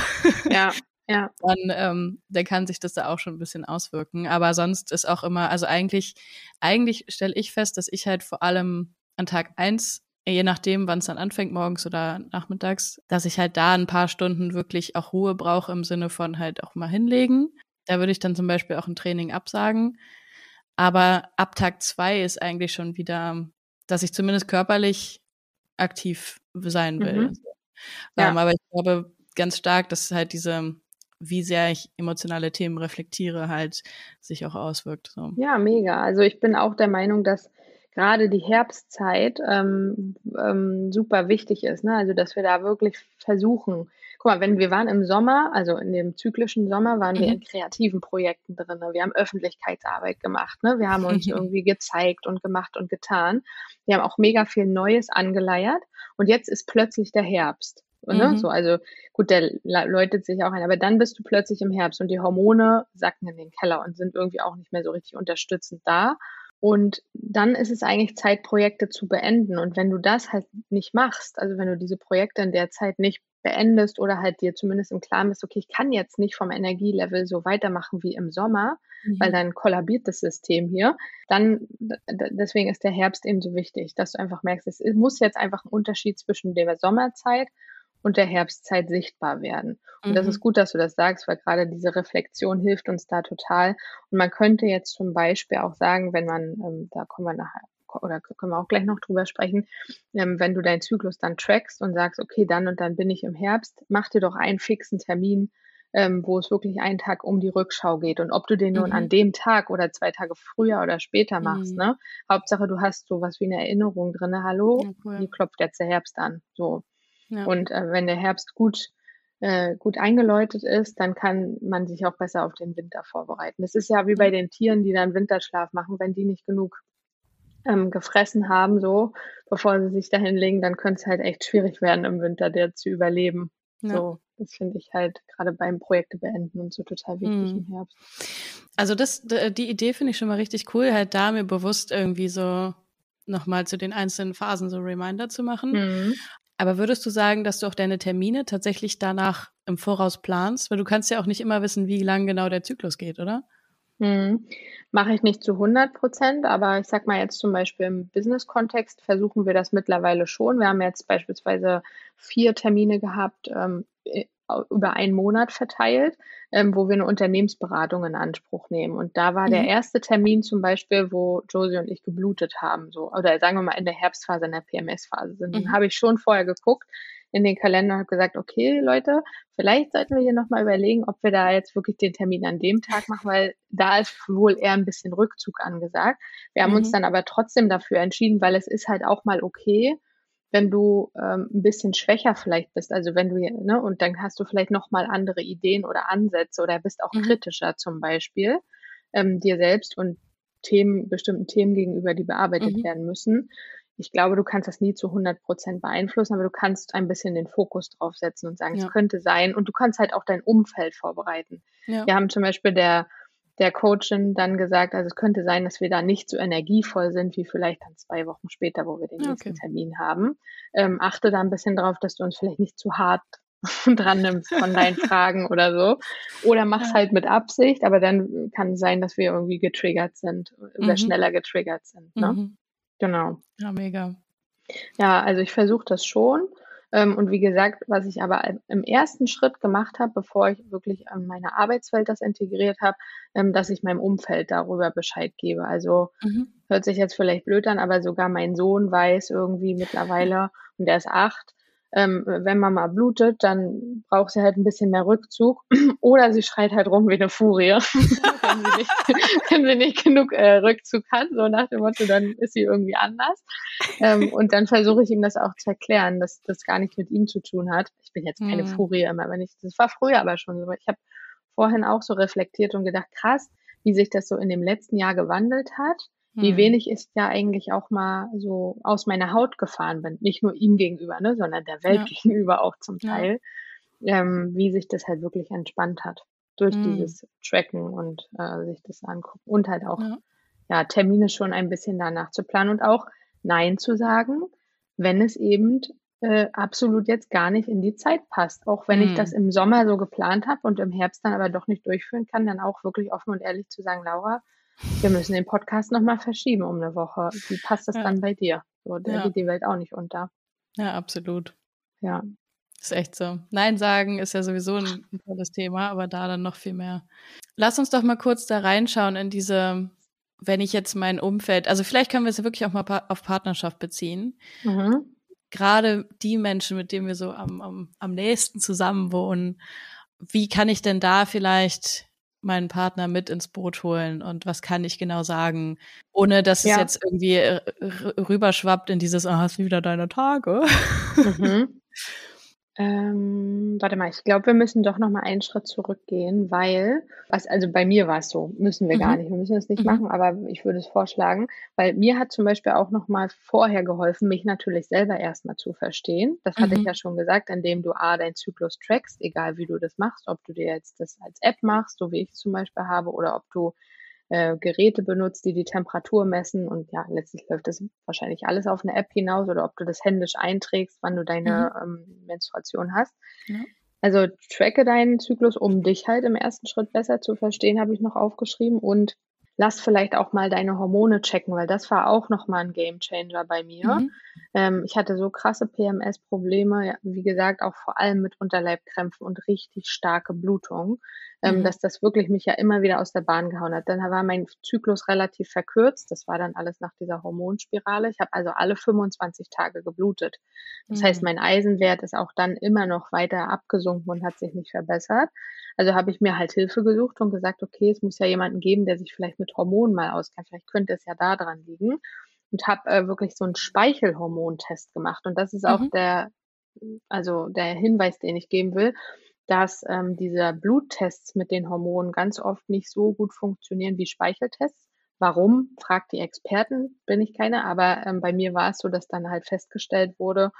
Ja, ja. Dann, ähm, dann kann sich das da auch schon ein bisschen auswirken. Aber sonst ist auch immer, also eigentlich, eigentlich stelle ich fest, dass ich halt vor allem an Tag eins je nachdem, wann es dann anfängt, morgens oder nachmittags, dass ich halt da ein paar Stunden wirklich auch Ruhe brauche im Sinne von halt auch mal hinlegen. Da würde ich dann zum Beispiel auch ein Training absagen. Aber ab Tag zwei ist eigentlich schon wieder, dass ich zumindest körperlich aktiv sein will. Mhm. Ja. Ähm, aber ich glaube ganz stark, dass halt diese, wie sehr ich emotionale Themen reflektiere, halt sich auch auswirkt. So. Ja, mega. Also ich bin auch der Meinung, dass gerade die Herbstzeit ähm, ähm, super wichtig ist. Ne? Also dass wir da wirklich versuchen, guck mal, wenn wir waren im Sommer, also in dem zyklischen Sommer, waren mhm. wir in kreativen Projekten drin. Wir haben Öffentlichkeitsarbeit gemacht. Ne? Wir haben uns irgendwie gezeigt und gemacht und getan. Wir haben auch mega viel Neues angeleiert. Und jetzt ist plötzlich der Herbst. Ne? Mhm. So, also gut, der läutet sich auch ein, aber dann bist du plötzlich im Herbst und die Hormone sacken in den Keller und sind irgendwie auch nicht mehr so richtig unterstützend da. Und dann ist es eigentlich Zeit, Projekte zu beenden. Und wenn du das halt nicht machst, also wenn du diese Projekte in der Zeit nicht beendest oder halt dir zumindest im Klaren bist, okay, ich kann jetzt nicht vom Energielevel so weitermachen wie im Sommer, mhm. weil dann kollabiert das System hier, dann deswegen ist der Herbst eben so wichtig, dass du einfach merkst, es muss jetzt einfach ein Unterschied zwischen der Sommerzeit und der Herbstzeit sichtbar werden. Und mhm. das ist gut, dass du das sagst, weil gerade diese Reflexion hilft uns da total. Und man könnte jetzt zum Beispiel auch sagen, wenn man, ähm, da kommen wir nachher oder können wir auch gleich noch drüber sprechen, ähm, wenn du deinen Zyklus dann trackst und sagst, okay, dann und dann bin ich im Herbst, mach dir doch einen fixen Termin, ähm, wo es wirklich einen Tag um die Rückschau geht. Und ob du den nun mhm. an dem Tag oder zwei Tage früher oder später machst, mhm. ne? Hauptsache, du hast so was wie eine Erinnerung drin, hallo, ja, cool. wie klopft jetzt der Herbst an? So. Ja. Und äh, wenn der Herbst gut äh, gut eingeläutet ist, dann kann man sich auch besser auf den Winter vorbereiten. Das ist ja wie bei den Tieren, die dann Winterschlaf machen, wenn die nicht genug ähm, gefressen haben, so bevor sie sich dahin legen, dann könnte es halt echt schwierig werden im Winter, der zu überleben. Ja. So, das finde ich halt gerade beim Projekte beenden und so total wichtig mhm. im Herbst. Also das, die Idee finde ich schon mal richtig cool, halt da mir bewusst irgendwie so nochmal zu den einzelnen Phasen so Reminder zu machen. Mhm. Aber würdest du sagen, dass du auch deine Termine tatsächlich danach im Voraus planst? Weil du kannst ja auch nicht immer wissen, wie lang genau der Zyklus geht, oder? Mhm. Mache ich nicht zu 100 Prozent, aber ich sag mal jetzt zum Beispiel im Business-Kontext versuchen wir das mittlerweile schon. Wir haben jetzt beispielsweise vier Termine gehabt, ähm, über einen Monat verteilt, ähm, wo wir eine Unternehmensberatung in Anspruch nehmen. Und da war mhm. der erste Termin zum Beispiel, wo Josie und ich geblutet haben, so oder sagen wir mal in der Herbstphase, in der PMS-Phase sind. Mhm. Dann habe ich schon vorher geguckt, in den Kalender und habe gesagt, okay, Leute, vielleicht sollten wir hier nochmal überlegen, ob wir da jetzt wirklich den Termin an dem Tag machen, weil da ist wohl eher ein bisschen Rückzug angesagt. Wir haben mhm. uns dann aber trotzdem dafür entschieden, weil es ist halt auch mal okay, wenn du ähm, ein bisschen schwächer vielleicht bist, also wenn du, ne, und dann hast du vielleicht nochmal andere Ideen oder Ansätze oder bist auch mhm. kritischer zum Beispiel ähm, dir selbst und Themen, bestimmten Themen gegenüber, die bearbeitet mhm. werden müssen. Ich glaube, du kannst das nie zu 100 Prozent beeinflussen, aber du kannst ein bisschen den Fokus drauf setzen und sagen, ja. es könnte sein. Und du kannst halt auch dein Umfeld vorbereiten. Ja. Wir haben zum Beispiel der, der Coachin dann gesagt, also es könnte sein, dass wir da nicht so energievoll sind, wie vielleicht dann zwei Wochen später, wo wir den okay. nächsten Termin haben. Ähm, achte da ein bisschen drauf, dass du uns vielleicht nicht zu hart dran nimmst von deinen Fragen oder so. Oder mach's ja. halt mit Absicht, aber dann kann es sein, dass wir irgendwie getriggert sind oder mhm. schneller getriggert sind. Ne? Mhm. Genau. Ja, mega. Ja, also ich versuche das schon. Ähm, und wie gesagt, was ich aber im ersten Schritt gemacht habe, bevor ich wirklich an meine Arbeitswelt das integriert habe, ähm, dass ich meinem Umfeld darüber Bescheid gebe. Also mhm. hört sich jetzt vielleicht blöd an, aber sogar mein Sohn weiß irgendwie mittlerweile, und der ist acht, ähm, wenn man mal blutet, dann braucht sie halt ein bisschen mehr Rückzug oder sie schreit halt rum wie eine Furie, wenn, sie nicht, wenn sie nicht genug äh, Rückzug hat, so nach dem Motto, dann ist sie irgendwie anders. Ähm, und dann versuche ich ihm das auch zu erklären, dass das gar nichts mit ihm zu tun hat. Ich bin jetzt keine mhm. Furie immer, wenn ich, das war früher aber schon so. Ich habe vorhin auch so reflektiert und gedacht, krass, wie sich das so in dem letzten Jahr gewandelt hat wie hm. wenig ich ja eigentlich auch mal so aus meiner Haut gefahren bin. Nicht nur ihm gegenüber, ne, sondern der Welt ja. gegenüber auch zum Teil. Ja. Ähm, wie sich das halt wirklich entspannt hat durch hm. dieses Tracken und äh, sich das angucken. Und halt auch, ja. ja, Termine schon ein bisschen danach zu planen und auch Nein zu sagen, wenn es eben äh, absolut jetzt gar nicht in die Zeit passt. Auch wenn hm. ich das im Sommer so geplant habe und im Herbst dann aber doch nicht durchführen kann, dann auch wirklich offen und ehrlich zu sagen, Laura, wir müssen den Podcast nochmal verschieben um eine Woche. Wie passt das ja. dann bei dir? So, da ja. geht die Welt auch nicht unter. Ja, absolut. Ja. Ist echt so. Nein sagen ist ja sowieso ein, ein tolles Thema, aber da dann noch viel mehr. Lass uns doch mal kurz da reinschauen in diese, wenn ich jetzt mein Umfeld, also vielleicht können wir es ja wirklich auch mal auf Partnerschaft beziehen. Mhm. Gerade die Menschen, mit denen wir so am, am, am nächsten zusammen wohnen, wie kann ich denn da vielleicht meinen Partner mit ins Boot holen und was kann ich genau sagen, ohne dass ja. es jetzt irgendwie rüberschwappt in dieses, ah, hast du wieder deine Tage. Mhm. Ähm, warte mal, ich glaube, wir müssen doch noch mal einen Schritt zurückgehen, weil, was, also bei mir war es so, müssen wir mhm. gar nicht, wir müssen es nicht mhm. machen, aber ich würde es vorschlagen, weil mir hat zum Beispiel auch noch mal vorher geholfen, mich natürlich selber erstmal zu verstehen. Das hatte ich mhm. ja schon gesagt, indem du A, deinen Zyklus trackst, egal wie du das machst, ob du dir jetzt das als App machst, so wie ich es zum Beispiel habe, oder ob du äh, Geräte benutzt, die die Temperatur messen und ja, letztlich läuft das wahrscheinlich alles auf eine App hinaus oder ob du das händisch einträgst, wann du deine mhm. ähm, Menstruation hast. Ja. Also tracke deinen Zyklus, um dich halt im ersten Schritt besser zu verstehen, habe ich noch aufgeschrieben und lass vielleicht auch mal deine Hormone checken, weil das war auch nochmal ein Game Changer bei mir. Mhm. Ähm, ich hatte so krasse PMS-Probleme, wie gesagt, auch vor allem mit Unterleibkrämpfen und richtig starke Blutung, ähm, mhm. dass das wirklich mich ja immer wieder aus der Bahn gehauen hat. Dann war mein Zyklus relativ verkürzt. Das war dann alles nach dieser Hormonspirale. Ich habe also alle 25 Tage geblutet. Das mhm. heißt, mein Eisenwert ist auch dann immer noch weiter abgesunken und hat sich nicht verbessert. Also habe ich mir halt Hilfe gesucht und gesagt, okay, es muss ja jemanden geben, der sich vielleicht mit Hormonen mal auskennt. Vielleicht könnte es ja da dran liegen. Und habe äh, wirklich so einen Speichelhormontest gemacht. Und das ist mhm. auch der, also der Hinweis, den ich geben will, dass ähm, diese Bluttests mit den Hormonen ganz oft nicht so gut funktionieren wie Speicheltests. Warum? Fragt die Experten, bin ich keine, aber ähm, bei mir war es so, dass dann halt festgestellt wurde,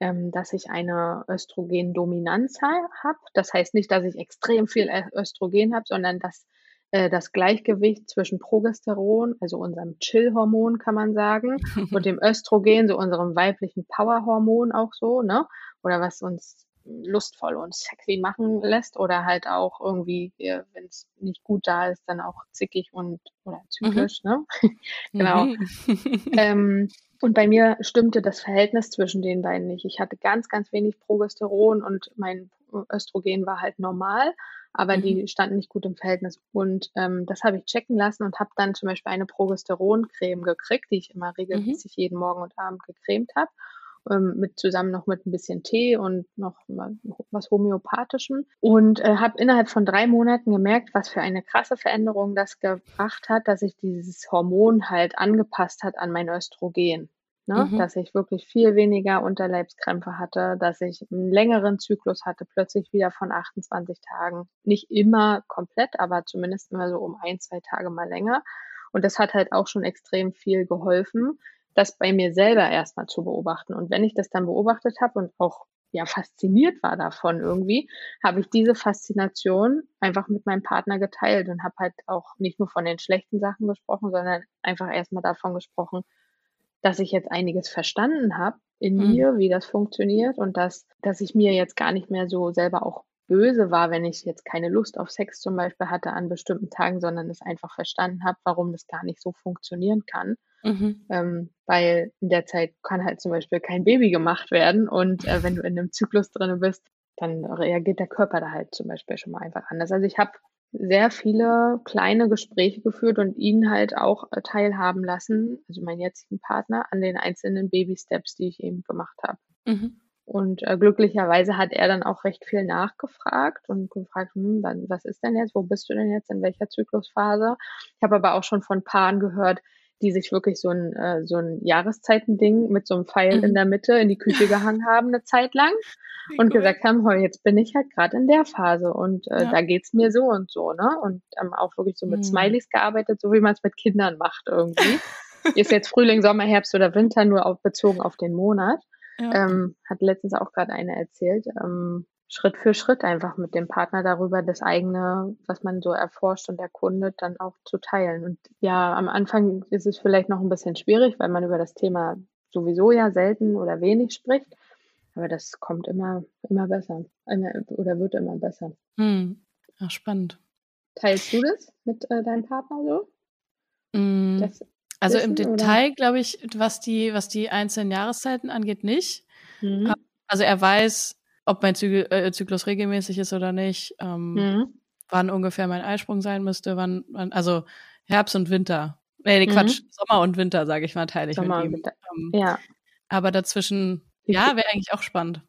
ähm, dass ich eine Östrogendominanz habe. Das heißt nicht, dass ich extrem viel Östrogen habe, sondern dass äh, das Gleichgewicht zwischen Progesteron, also unserem Chill-Hormon, kann man sagen, und dem Östrogen, so unserem weiblichen Power-Hormon auch so, ne? Oder was uns lustvoll und sexy machen lässt oder halt auch irgendwie, wenn es nicht gut da ist, dann auch zickig und oder zyklisch, mhm. ne? genau. Mhm. ähm, und bei mir stimmte das Verhältnis zwischen den beiden nicht. Ich hatte ganz, ganz wenig Progesteron und mein Östrogen war halt normal, aber mhm. die standen nicht gut im Verhältnis. Und ähm, das habe ich checken lassen und habe dann zum Beispiel eine Progesteroncreme gekriegt, die ich immer regelmäßig mhm. jeden Morgen und Abend gecremt habe. Ähm, mit zusammen noch mit ein bisschen Tee und noch was Homöopathischem und äh, habe innerhalb von drei Monaten gemerkt, was für eine krasse Veränderung das gebracht hat, dass sich dieses Hormon halt angepasst hat an mein Östrogen. Ne? Mhm. Dass ich wirklich viel weniger Unterleibskrämpfe hatte, dass ich einen längeren Zyklus hatte, plötzlich wieder von 28 Tagen. Nicht immer komplett, aber zumindest mal so um ein, zwei Tage mal länger. Und das hat halt auch schon extrem viel geholfen, das bei mir selber erstmal zu beobachten. Und wenn ich das dann beobachtet habe und auch ja fasziniert war davon irgendwie, habe ich diese Faszination einfach mit meinem Partner geteilt und habe halt auch nicht nur von den schlechten Sachen gesprochen, sondern einfach erstmal davon gesprochen, dass ich jetzt einiges verstanden habe in mhm. mir, wie das funktioniert und dass, dass ich mir jetzt gar nicht mehr so selber auch böse war, wenn ich jetzt keine Lust auf Sex zum Beispiel hatte an bestimmten Tagen, sondern es einfach verstanden habe, warum das gar nicht so funktionieren kann. Mhm. Ähm, weil in der Zeit kann halt zum Beispiel kein Baby gemacht werden und äh, wenn du in einem Zyklus drin bist, dann reagiert der Körper da halt zum Beispiel schon mal einfach anders. Also ich habe sehr viele kleine Gespräche geführt und ihn halt auch äh, teilhaben lassen, also meinen jetzigen Partner, an den einzelnen Baby-Steps, die ich eben gemacht habe. Mhm. Und äh, glücklicherweise hat er dann auch recht viel nachgefragt und gefragt, hm, was ist denn jetzt, wo bist du denn jetzt, in welcher Zyklusphase? Ich habe aber auch schon von Paaren gehört, die sich wirklich so ein, äh, so ein Jahreszeitending mit so einem Pfeil mhm. in der Mitte in die Küche gehangen haben, eine Zeit lang und cool. gesagt haben, heu, jetzt bin ich halt gerade in der Phase und äh, ja. da geht's mir so und so, ne? Und ähm, auch wirklich so mit mhm. Smileys gearbeitet, so wie man es mit Kindern macht irgendwie. Ist jetzt Frühling, Sommer, Herbst oder Winter, nur auf, bezogen auf den Monat. Ja. Ähm, hat letztens auch gerade eine erzählt. Ähm, Schritt für Schritt einfach mit dem Partner darüber das eigene, was man so erforscht und erkundet, dann auch zu teilen. Und ja, am Anfang ist es vielleicht noch ein bisschen schwierig, weil man über das Thema sowieso ja selten oder wenig spricht. Aber das kommt immer, immer besser oder wird immer besser. Hm. Ach, spannend. Teilst du das mit äh, deinem Partner so? Mm. also wissen, im Detail, glaube ich, was die, was die einzelnen Jahreszeiten angeht, nicht. Mhm. Also er weiß, ob mein Zy äh, Zyklus regelmäßig ist oder nicht, ähm, mhm. wann ungefähr mein Eisprung sein müsste, wann, wann also Herbst und Winter. Nee, nee Quatsch, mhm. Sommer und Winter, sage ich mal, teile ich Sommer mit ihm. Ähm, ja. Aber dazwischen ja, wäre eigentlich auch spannend.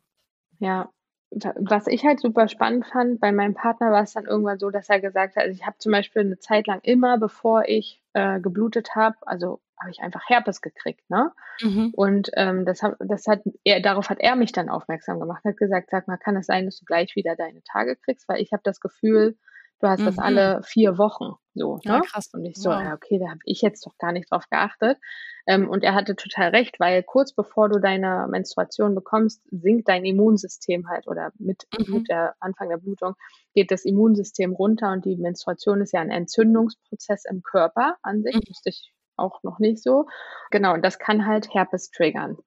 Ja, was ich halt super spannend fand, bei meinem Partner war es dann irgendwann so, dass er gesagt hat, also ich habe zum Beispiel eine Zeit lang immer, bevor ich äh, geblutet habe, also habe ich einfach Herpes gekriegt, ne? Mhm. Und ähm, das, hat, das hat er, darauf hat er mich dann aufmerksam gemacht, hat gesagt, sag mal, kann es sein, dass du gleich wieder deine Tage kriegst, weil ich habe das Gefühl, du hast mhm. das alle vier Wochen so. Ja, ne? krass. Und ich so, wow. ja, okay, da habe ich jetzt doch gar nicht drauf geachtet. Ähm, und er hatte total recht, weil kurz bevor du deine Menstruation bekommst, sinkt dein Immunsystem halt oder mit, mhm. mit der Anfang der Blutung geht das Immunsystem runter und die Menstruation ist ja ein Entzündungsprozess im Körper an sich. Mhm. Wusste ich auch noch nicht so. Genau, und das kann halt Herpes triggern.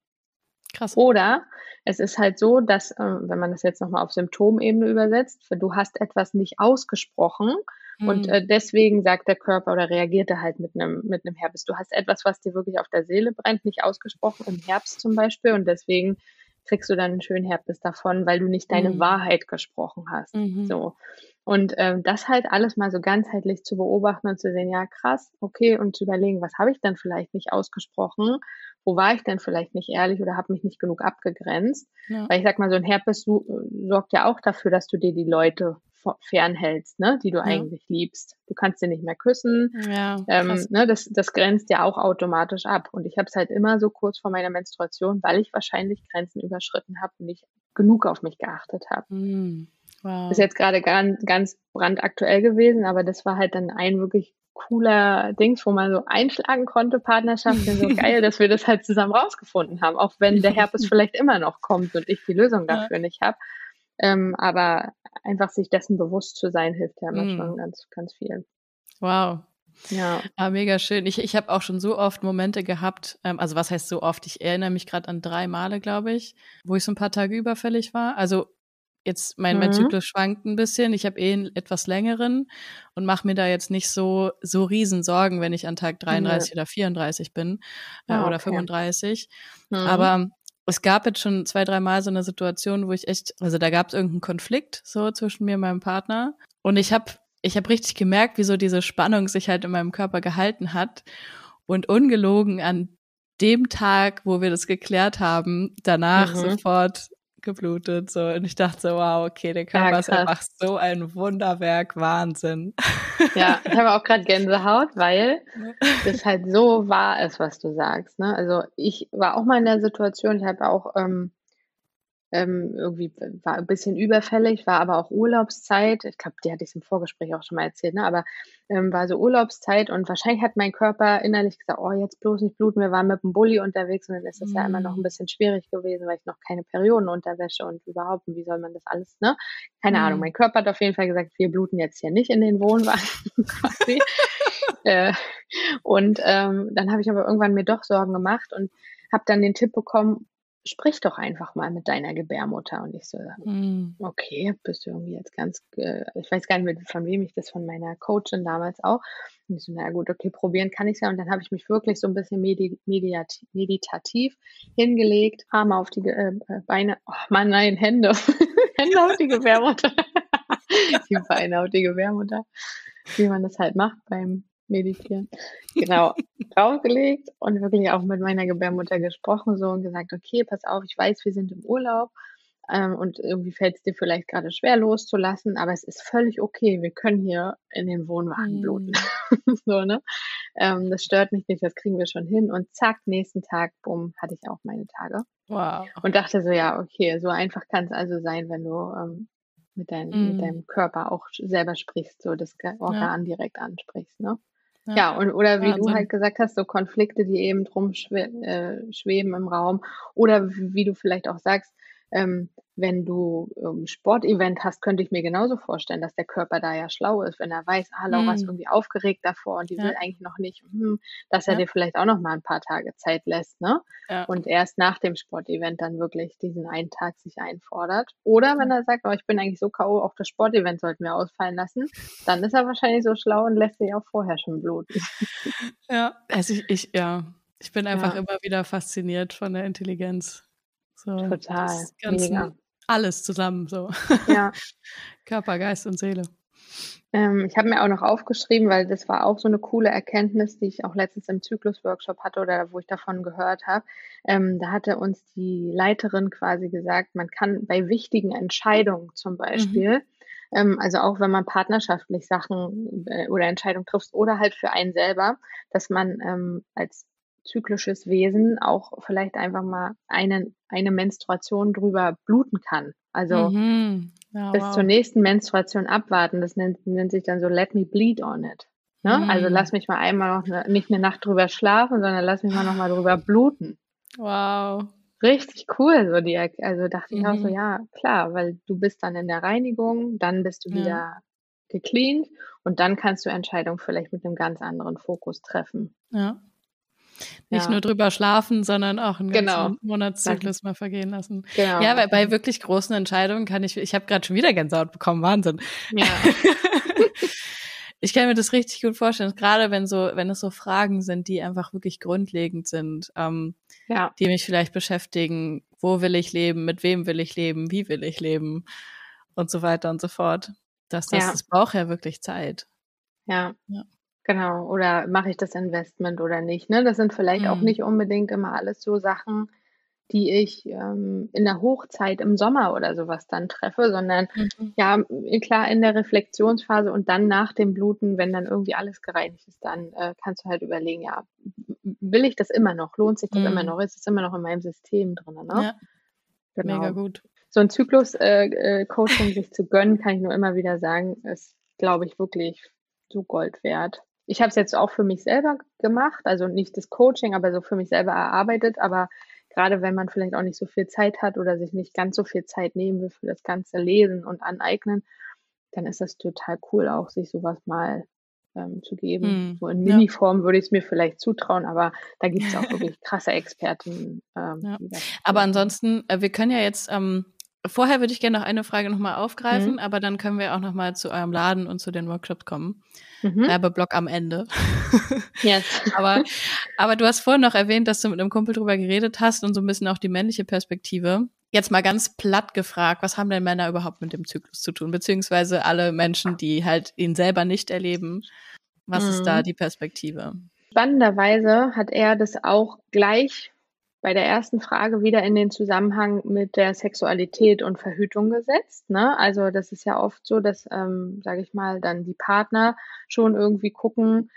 Krass. Oder es ist halt so, dass, äh, wenn man das jetzt nochmal auf Symptomebene übersetzt, du hast etwas nicht ausgesprochen mhm. und äh, deswegen sagt der Körper oder reagiert er halt mit einem mit einem Herpes. Du hast etwas, was dir wirklich auf der Seele brennt, nicht ausgesprochen, im Herbst zum Beispiel und deswegen kriegst du dann einen schönen Herpes davon, weil du nicht deine mhm. Wahrheit gesprochen hast. Mhm. So. Und ähm, das halt alles mal so ganzheitlich zu beobachten und zu sehen, ja krass, okay, und zu überlegen, was habe ich denn vielleicht nicht ausgesprochen, wo war ich denn vielleicht nicht ehrlich oder habe mich nicht genug abgegrenzt. Ja. Weil ich sag mal, so ein Herpes sorgt ja auch dafür, dass du dir die Leute fernhältst, ne, die du ja. eigentlich liebst. Du kannst sie nicht mehr küssen. Ja, ähm, ne, das, das grenzt ja auch automatisch ab. Und ich habe es halt immer so kurz vor meiner Menstruation, weil ich wahrscheinlich Grenzen überschritten habe und nicht genug auf mich geachtet habe. Mhm. Wow. Ist jetzt gerade ganz, ganz brandaktuell gewesen, aber das war halt dann ein wirklich cooler Dings, wo man so einschlagen konnte, Partnerschaft, so geil, dass wir das halt zusammen rausgefunden haben, auch wenn der Herpes vielleicht immer noch kommt und ich die Lösung dafür ja. nicht habe. Ähm, aber einfach sich dessen bewusst zu sein, hilft ja immer mm. schon ganz, ganz viel. Wow. Ja. Ah, mega schön. Ich, ich habe auch schon so oft Momente gehabt, ähm, also was heißt so oft? Ich erinnere mich gerade an drei Male, glaube ich, wo ich so ein paar Tage überfällig war. Also jetzt mein, mein mhm. Zyklus schwankt ein bisschen. Ich habe eh einen etwas längeren und mache mir da jetzt nicht so so riesen Sorgen, wenn ich an Tag 33 mhm. oder 34 bin äh, ah, oder 35. Mhm. Aber es gab jetzt schon zwei, drei Mal so eine Situation, wo ich echt, also da gab es irgendeinen Konflikt so zwischen mir und meinem Partner und ich habe ich habe richtig gemerkt, wie so diese Spannung sich halt in meinem Körper gehalten hat und ungelogen an dem Tag, wo wir das geklärt haben, danach mhm. sofort geblutet. So. Und ich dachte so, wow, okay, der Körper ja, ist einfach so ein Wunderwerk, Wahnsinn. Ja, ich habe auch gerade Gänsehaut, weil das halt so wahr ist, was du sagst. Ne? Also ich war auch mal in der Situation, ich habe auch ähm, ähm, irgendwie war ein bisschen überfällig, war aber auch Urlaubszeit. Ich glaube, die hatte ich im Vorgespräch auch schon mal erzählt, ne? aber ähm, war so Urlaubszeit und wahrscheinlich hat mein Körper innerlich gesagt, oh, jetzt bloß nicht bluten, wir waren mit dem Bulli unterwegs und dann ist das mhm. ja immer noch ein mhm. bisschen schwierig gewesen, weil ich noch keine Periodenunterwäsche und überhaupt, wie soll man das alles, ne? Keine mhm. Ahnung. Mein Körper hat auf jeden Fall gesagt, wir bluten jetzt hier nicht in den Wohnwagen quasi. äh, und ähm, dann habe ich aber irgendwann mir doch Sorgen gemacht und habe dann den Tipp bekommen, sprich doch einfach mal mit deiner Gebärmutter. Und ich so, mm. okay, bist du irgendwie jetzt ganz, äh, ich weiß gar nicht mehr, von wem ich das, von meiner Coachin damals auch. Und ich so, na gut, okay, probieren kann ich ja. Und dann habe ich mich wirklich so ein bisschen medi meditativ hingelegt, Arme auf die äh, äh, Beine, oh Mann, nein, Hände, Hände auf die Gebärmutter. die Beine auf die Gebärmutter, wie man das halt macht beim meditieren. Genau, draufgelegt und wirklich auch mit meiner Gebärmutter gesprochen so und gesagt, okay, pass auf, ich weiß, wir sind im Urlaub ähm, und irgendwie fällt es dir vielleicht gerade schwer loszulassen, aber es ist völlig okay, wir können hier in den Wohnwagen bluten. Mhm. so, ne? Ähm, das stört mich nicht, das kriegen wir schon hin und zack, nächsten Tag, bumm, hatte ich auch meine Tage. Wow. Und dachte so, ja, okay, so einfach kann es also sein, wenn du ähm, mit, dein, mm. mit mhm. deinem Körper auch selber sprichst, so das Organ ja. direkt ansprichst, ne? Ja, ja und oder wie Wahnsinn. du halt gesagt hast, so Konflikte, die eben drum schwe äh, schweben im Raum. Oder wie du vielleicht auch sagst, ähm, wenn du ähm, Sportevent hast, könnte ich mir genauso vorstellen, dass der Körper da ja schlau ist, wenn er weiß, ah, Laura mm. ist irgendwie aufgeregt davor und die ja. will eigentlich noch nicht, hm, dass er ja. dir vielleicht auch noch mal ein paar Tage Zeit lässt, ne? Ja. Und erst nach dem Sportevent dann wirklich diesen einen Tag sich einfordert. Oder wenn er sagt, oh, ich bin eigentlich so K.O., auch das Sportevent sollten wir ausfallen lassen, dann ist er wahrscheinlich so schlau und lässt sich auch vorher schon bluten. Ja, also ich, ich ja, ich bin einfach immer wieder fasziniert von der Intelligenz so, Total. Mega. Alles zusammen, so. Ja. Körper, Geist und Seele. Ähm, ich habe mir auch noch aufgeschrieben, weil das war auch so eine coole Erkenntnis, die ich auch letztens im Zyklus-Workshop hatte oder wo ich davon gehört habe. Ähm, da hatte uns die Leiterin quasi gesagt, man kann bei wichtigen Entscheidungen zum Beispiel, mhm. ähm, also auch wenn man partnerschaftlich Sachen äh, oder Entscheidungen trifft oder halt für einen selber, dass man ähm, als zyklisches Wesen auch vielleicht einfach mal eine, eine Menstruation drüber bluten kann. Also mhm. ja, bis wow. zur nächsten Menstruation abwarten. Das nennt, nennt, sich dann so Let me bleed on it. Ne? Mhm. Also lass mich mal einmal noch eine, nicht eine Nacht drüber schlafen, sondern lass mich mal noch mal drüber bluten. Wow. Richtig cool, so die, also dachte mhm. ich auch so, mhm. ja, klar, weil du bist dann in der Reinigung, dann bist du ja. wieder gecleant und dann kannst du Entscheidungen vielleicht mit einem ganz anderen Fokus treffen. Ja. Nicht ja. nur drüber schlafen, sondern auch einen ganzen genau. Monatszyklus mal vergehen lassen. Genau. Ja, weil bei wirklich großen Entscheidungen kann ich, ich habe gerade schon wieder Gänsehaut bekommen, Wahnsinn. Ja. ich kann mir das richtig gut vorstellen, gerade wenn so, wenn es so Fragen sind, die einfach wirklich grundlegend sind, ähm, ja. die mich vielleicht beschäftigen, wo will ich leben, mit wem will ich leben, wie will ich leben und so weiter und so fort. Dass das, ja. das braucht ja wirklich Zeit. Ja. ja. Genau, oder mache ich das Investment oder nicht? Ne? Das sind vielleicht auch mhm. nicht unbedingt immer alles so Sachen, die ich ähm, in der Hochzeit im Sommer oder sowas dann treffe, sondern Mhm. ja, klar in der Reflexionsphase und dann nach dem Bluten, wenn dann irgendwie alles gereinigt ist, dann äh, kannst du halt überlegen, ja, will ich das immer noch? Lohnt sich das immer mhm. noch? Ist es immer noch in meinem System drin? Ne? Ja, Genau. mega gut. So ein Zyklus-Coaching äh, äh, sich zu gönnen, kann ich nur immer wieder sagen, ist, glaube ich, wirklich so Gold wert ich habe es jetzt auch für mich selber gemacht, also nicht das Coaching, aber so für mich selber erarbeitet. Aber gerade wenn man vielleicht auch nicht so viel Zeit hat oder sich nicht ganz so viel Zeit nehmen will für das ganze Lesen und Aneignen, dann ist das total cool, auch sich sowas mal ähm, zu geben. Mm, so in Miniform ja. würde ich es mir vielleicht zutrauen, aber da gibt es auch wirklich krasse Experten. Ähm, ja. Aber ansonsten, äh, wir können ja jetzt ähm, Vorher würde ich gerne noch eine Frage nochmal aufgreifen, mhm. aber dann können wir auch nochmal zu eurem Laden und zu den Workshops kommen. Mhm. Werbeblock am Ende. Yes. aber, aber du hast vorhin noch erwähnt, dass du mit einem Kumpel drüber geredet hast und so ein bisschen auch die männliche Perspektive. Jetzt mal ganz platt gefragt, was haben denn Männer überhaupt mit dem Zyklus zu tun? Beziehungsweise alle Menschen, die halt ihn selber nicht erleben. Was mhm. ist da mhm. die Perspektive? spannenderweise hat er das auch gleich bei der ersten Frage wieder in den Zusammenhang mit der Sexualität und Verhütung gesetzt. Ne? Also das ist ja oft so, dass, ähm, sage ich mal, dann die Partner schon irgendwie gucken,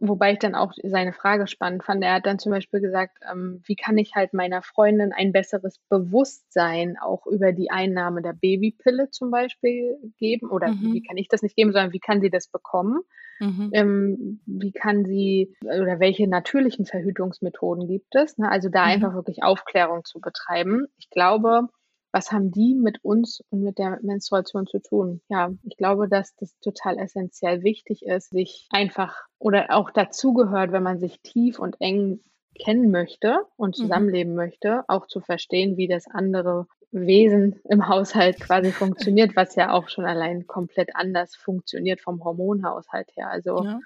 wobei ich dann auch seine Frage spannend fand. Er hat dann zum Beispiel gesagt, ähm, wie kann ich halt meiner Freundin ein besseres Bewusstsein auch über die Einnahme der Babypille zum Beispiel geben? Oder mhm. wie kann ich das nicht geben, sondern wie kann sie das bekommen? Mhm. Ähm, wie kann sie oder welche natürlichen Verhütungsmethoden gibt es? Ne? Also da mhm. einfach wirklich Aufklärung zu betreiben. Ich glaube, was haben die mit uns und mit der Menstruation zu tun? Ja, ich glaube, dass das total essentiell wichtig ist, sich einfach oder auch dazugehört, wenn man sich tief und eng kennen möchte und mhm. zusammenleben mhm. möchte, auch zu verstehen, wie das andere Wesen im Haushalt quasi funktioniert, was ja auch schon allein komplett anders funktioniert vom Hormonhaushalt her. Also ja.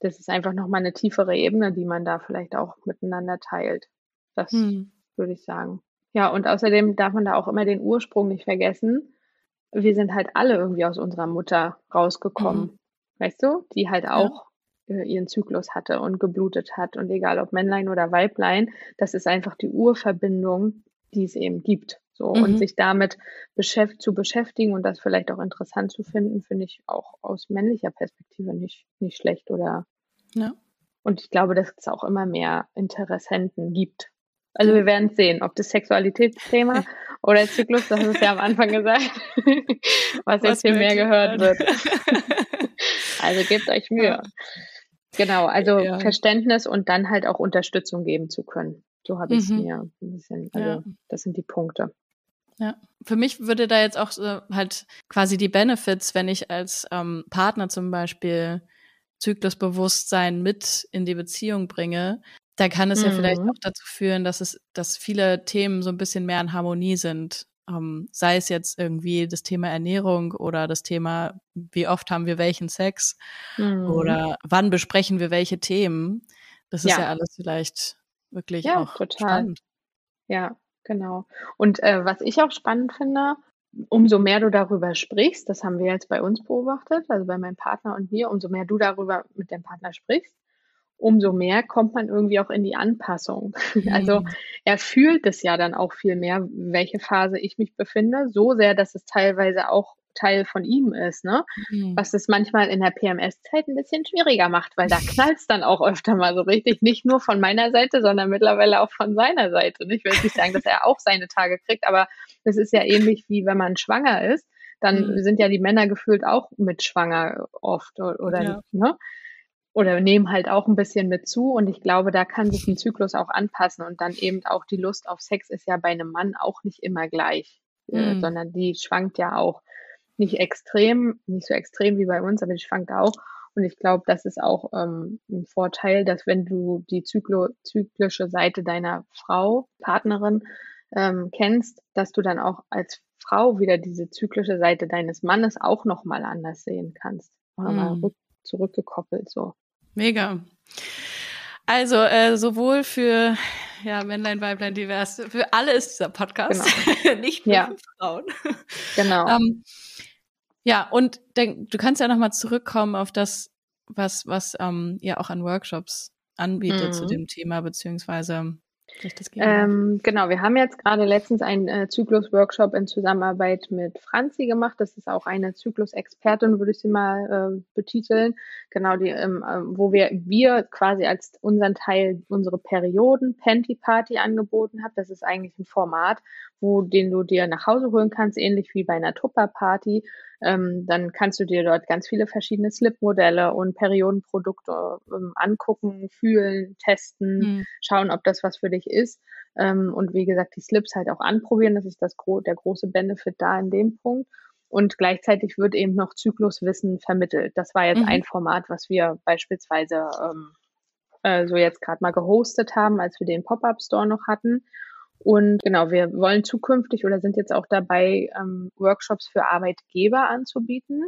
das ist einfach nochmal eine tiefere Ebene, die man da vielleicht auch miteinander teilt. Das hm. würde ich sagen. Ja, und außerdem darf man da auch immer den Ursprung nicht vergessen. Wir sind halt alle irgendwie aus unserer Mutter rausgekommen. Mhm. Weißt du? Die halt auch ja. Äh, ihren Zyklus hatte und geblutet hat. Und egal ob Männlein oder Weiblein, das ist einfach die Urverbindung, die es eben gibt. So, mhm. und sich damit beschäft zu beschäftigen und das vielleicht auch interessant zu finden, finde ich auch aus männlicher Perspektive nicht, nicht schlecht oder. Ja. Und ich glaube, dass es auch immer mehr Interessenten gibt. Also wir werden sehen, ob das Sexualitätsthema oder Zyklus, das ist ja am Anfang gesagt, was, was jetzt hier mehr gehört wird. also gebt euch Mühe. Genau, also ja. Verständnis und dann halt auch Unterstützung geben zu können. So habe ich es mhm. mir ein bisschen, also ja. das sind die Punkte. Ja, für mich würde da jetzt auch so halt quasi die Benefits, wenn ich als ähm, Partner zum Beispiel Zyklusbewusstsein mit in die Beziehung bringe, da kann es mhm. ja vielleicht mhm. auch dazu führen, dass es, dass viele Themen so ein bisschen mehr in Harmonie sind. Ähm, sei es jetzt irgendwie das Thema Ernährung oder das Thema, wie oft haben wir welchen Sex mhm. oder wann besprechen wir welche Themen. Das ist ja, ja alles vielleicht wirklich ja, auch total. spannend. Ja, Genau. Und äh, was ich auch spannend finde, umso mehr du darüber sprichst, das haben wir jetzt bei uns beobachtet, also bei meinem Partner und mir, umso mehr du darüber mit dem Partner sprichst, umso mehr kommt man irgendwie auch in die Anpassung. Mhm. Also er fühlt es ja dann auch viel mehr, welche Phase ich mich befinde, so sehr, dass es teilweise auch Teil von ihm ist, ne? Mhm. Was es manchmal in der PMS-Zeit ein bisschen schwieriger macht, weil da knallt es dann auch öfter mal so richtig. Nicht nur von meiner Seite, sondern mittlerweile auch von seiner Seite. Ich will nicht sagen, dass er auch seine Tage kriegt, aber es ist ja ähnlich wie wenn man schwanger ist. Dann mhm. sind ja die Männer gefühlt auch mit schwanger oft oder, ja. ne? Oder nehmen halt auch ein bisschen mit zu. Und ich glaube, da kann sich ein Zyklus auch anpassen. Und dann eben auch die Lust auf Sex ist ja bei einem Mann auch nicht immer gleich, äh, mhm. sondern die schwankt ja auch nicht extrem, nicht so extrem wie bei uns, aber die schwankt auch. Und ich glaube, das ist auch ähm, ein Vorteil, dass wenn du die Zyklo zyklische Seite deiner Frau, Partnerin ähm, kennst, dass du dann auch als Frau wieder diese zyklische Seite deines Mannes auch nochmal anders sehen kannst. Mal mm. zurückgekoppelt so. Mega. Also äh, sowohl für ja, Männlein, Weiblein, divers, für alle ist dieser Podcast, genau. nicht nur ja. für Frauen. Genau. ähm, ja, und denk, du kannst ja nochmal zurückkommen auf das, was, was ähm, ihr auch an Workshops anbietet mhm. zu dem Thema, beziehungsweise ähm, genau, wir haben jetzt gerade letztens einen äh, Zyklus-Workshop in Zusammenarbeit mit Franzi gemacht. Das ist auch eine Zyklus-Expertin, würde ich sie mal äh, betiteln. Genau, die, ähm, äh, wo wir, wir quasi als unseren Teil unsere Perioden Panty Party angeboten haben. Das ist eigentlich ein Format, wo den du dir nach Hause holen kannst, ähnlich wie bei einer Tupper-Party. Ähm, dann kannst du dir dort ganz viele verschiedene Slip-Modelle und Periodenprodukte ähm, angucken, fühlen, testen, mhm. schauen, ob das was für dich ist. Ähm, und wie gesagt, die Slips halt auch anprobieren. Das ist das gro der große Benefit da in dem Punkt. Und gleichzeitig wird eben noch Zykluswissen vermittelt. Das war jetzt mhm. ein Format, was wir beispielsweise ähm, äh, so jetzt gerade mal gehostet haben, als wir den Pop-up-Store noch hatten. Und genau, wir wollen zukünftig oder sind jetzt auch dabei, ähm, Workshops für Arbeitgeber anzubieten,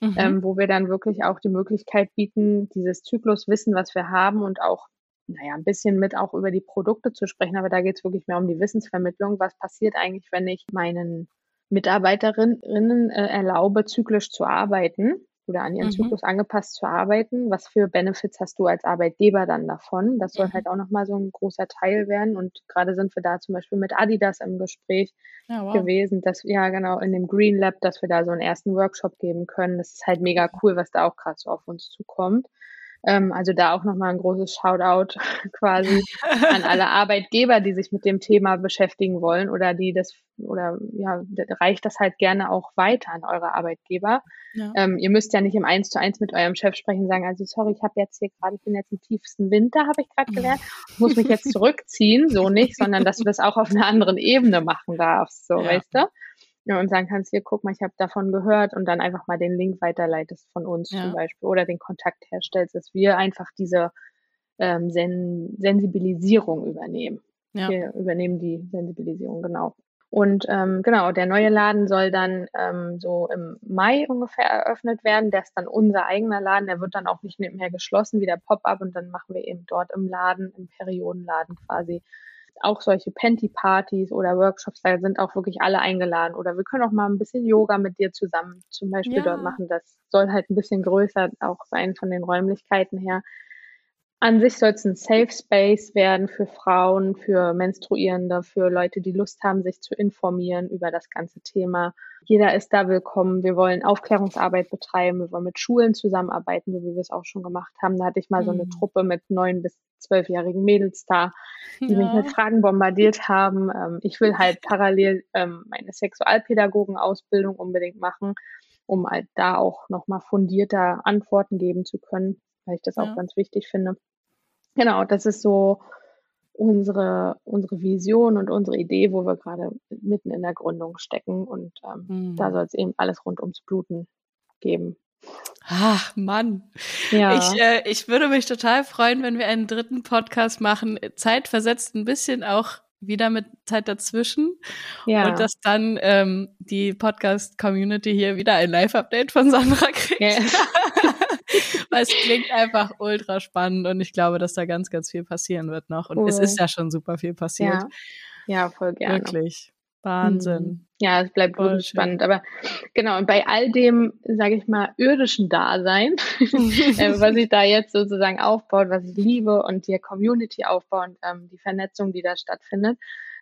mhm. ähm, wo wir dann wirklich auch die Möglichkeit bieten, dieses Zykluswissen, was wir haben und auch, naja, ein bisschen mit auch über die Produkte zu sprechen. Aber da geht es wirklich mehr um die Wissensvermittlung. Was passiert eigentlich, wenn ich meinen Mitarbeiterinnen äh, erlaube, zyklisch zu arbeiten? Oder an ihren mhm. Zyklus angepasst zu arbeiten. Was für Benefits hast du als Arbeitgeber dann davon? Das soll mhm. halt auch nochmal so ein großer Teil werden. Und gerade sind wir da zum Beispiel mit Adidas im Gespräch ja, wow. gewesen, dass ja genau in dem Green Lab, dass wir da so einen ersten Workshop geben können. Das ist halt mega cool, was da auch gerade so auf uns zukommt. Ähm, also da auch nochmal ein großes Shoutout quasi an alle Arbeitgeber, die sich mit dem Thema beschäftigen wollen oder die das oder ja, reicht das halt gerne auch weiter an eure Arbeitgeber. Ja. Ähm, ihr müsst ja nicht im Eins zu eins mit eurem Chef sprechen, sagen, also sorry, ich habe jetzt hier gerade, ich bin jetzt im tiefsten Winter, habe ich gerade gelernt, muss mich jetzt zurückziehen, so nicht, sondern dass du das auch auf einer anderen Ebene machen darfst, so, ja. weißt du? Ja, und sagen kannst, hier, guck mal, ich habe davon gehört und dann einfach mal den Link weiterleitest von uns ja. zum Beispiel oder den Kontakt herstellst, dass wir einfach diese ähm, Sen Sensibilisierung übernehmen. Ja. Wir übernehmen die Sensibilisierung, genau. Und ähm, genau, der neue Laden soll dann ähm, so im Mai ungefähr eröffnet werden. Der ist dann unser eigener Laden. Der wird dann auch nicht mehr geschlossen wie der Pop-up und dann machen wir eben dort im Laden, im Periodenladen quasi auch solche Panty-Partys oder Workshops, da sind auch wirklich alle eingeladen. Oder wir können auch mal ein bisschen Yoga mit dir zusammen zum Beispiel ja. dort machen. Das soll halt ein bisschen größer auch sein von den Räumlichkeiten her. An sich soll es ein Safe Space werden für Frauen, für Menstruierende, für Leute, die Lust haben, sich zu informieren über das ganze Thema. Jeder ist da willkommen. Wir wollen Aufklärungsarbeit betreiben. Wir wollen mit Schulen zusammenarbeiten, so wie wir es auch schon gemacht haben. Da hatte ich mal mhm. so eine mhm. Truppe mit neun bis zwölfjährigen Mädels da, die ja. mich mit Fragen bombardiert haben. Ähm, ich will halt parallel ähm, meine Sexualpädagogen-Ausbildung unbedingt machen, um halt da auch nochmal fundierter Antworten geben zu können, weil ich das ja. auch ganz wichtig finde. Genau, das ist so unsere, unsere Vision und unsere Idee, wo wir gerade mitten in der Gründung stecken. Und ähm, mhm. da soll es eben alles rund ums Bluten geben. Ach, Mann. Ja. Ich, äh, ich würde mich total freuen, wenn wir einen dritten Podcast machen. Zeitversetzt ein bisschen auch wieder mit Zeit dazwischen. Ja. Und dass dann ähm, die Podcast-Community hier wieder ein Live-Update von Sandra kriegt. Ja. Weil es klingt einfach ultra spannend und ich glaube, dass da ganz, ganz viel passieren wird noch. Und cool. es ist ja schon super viel passiert. Ja, ja voll gerne. Wirklich. Wahnsinn. Mhm. Ja, es bleibt wirklich spannend. Aber genau, und bei all dem, sage ich mal, irdischen Dasein, äh, was sich da jetzt sozusagen aufbaut, was ich liebe und die Community aufbauen, ähm, die Vernetzung, die da stattfindet,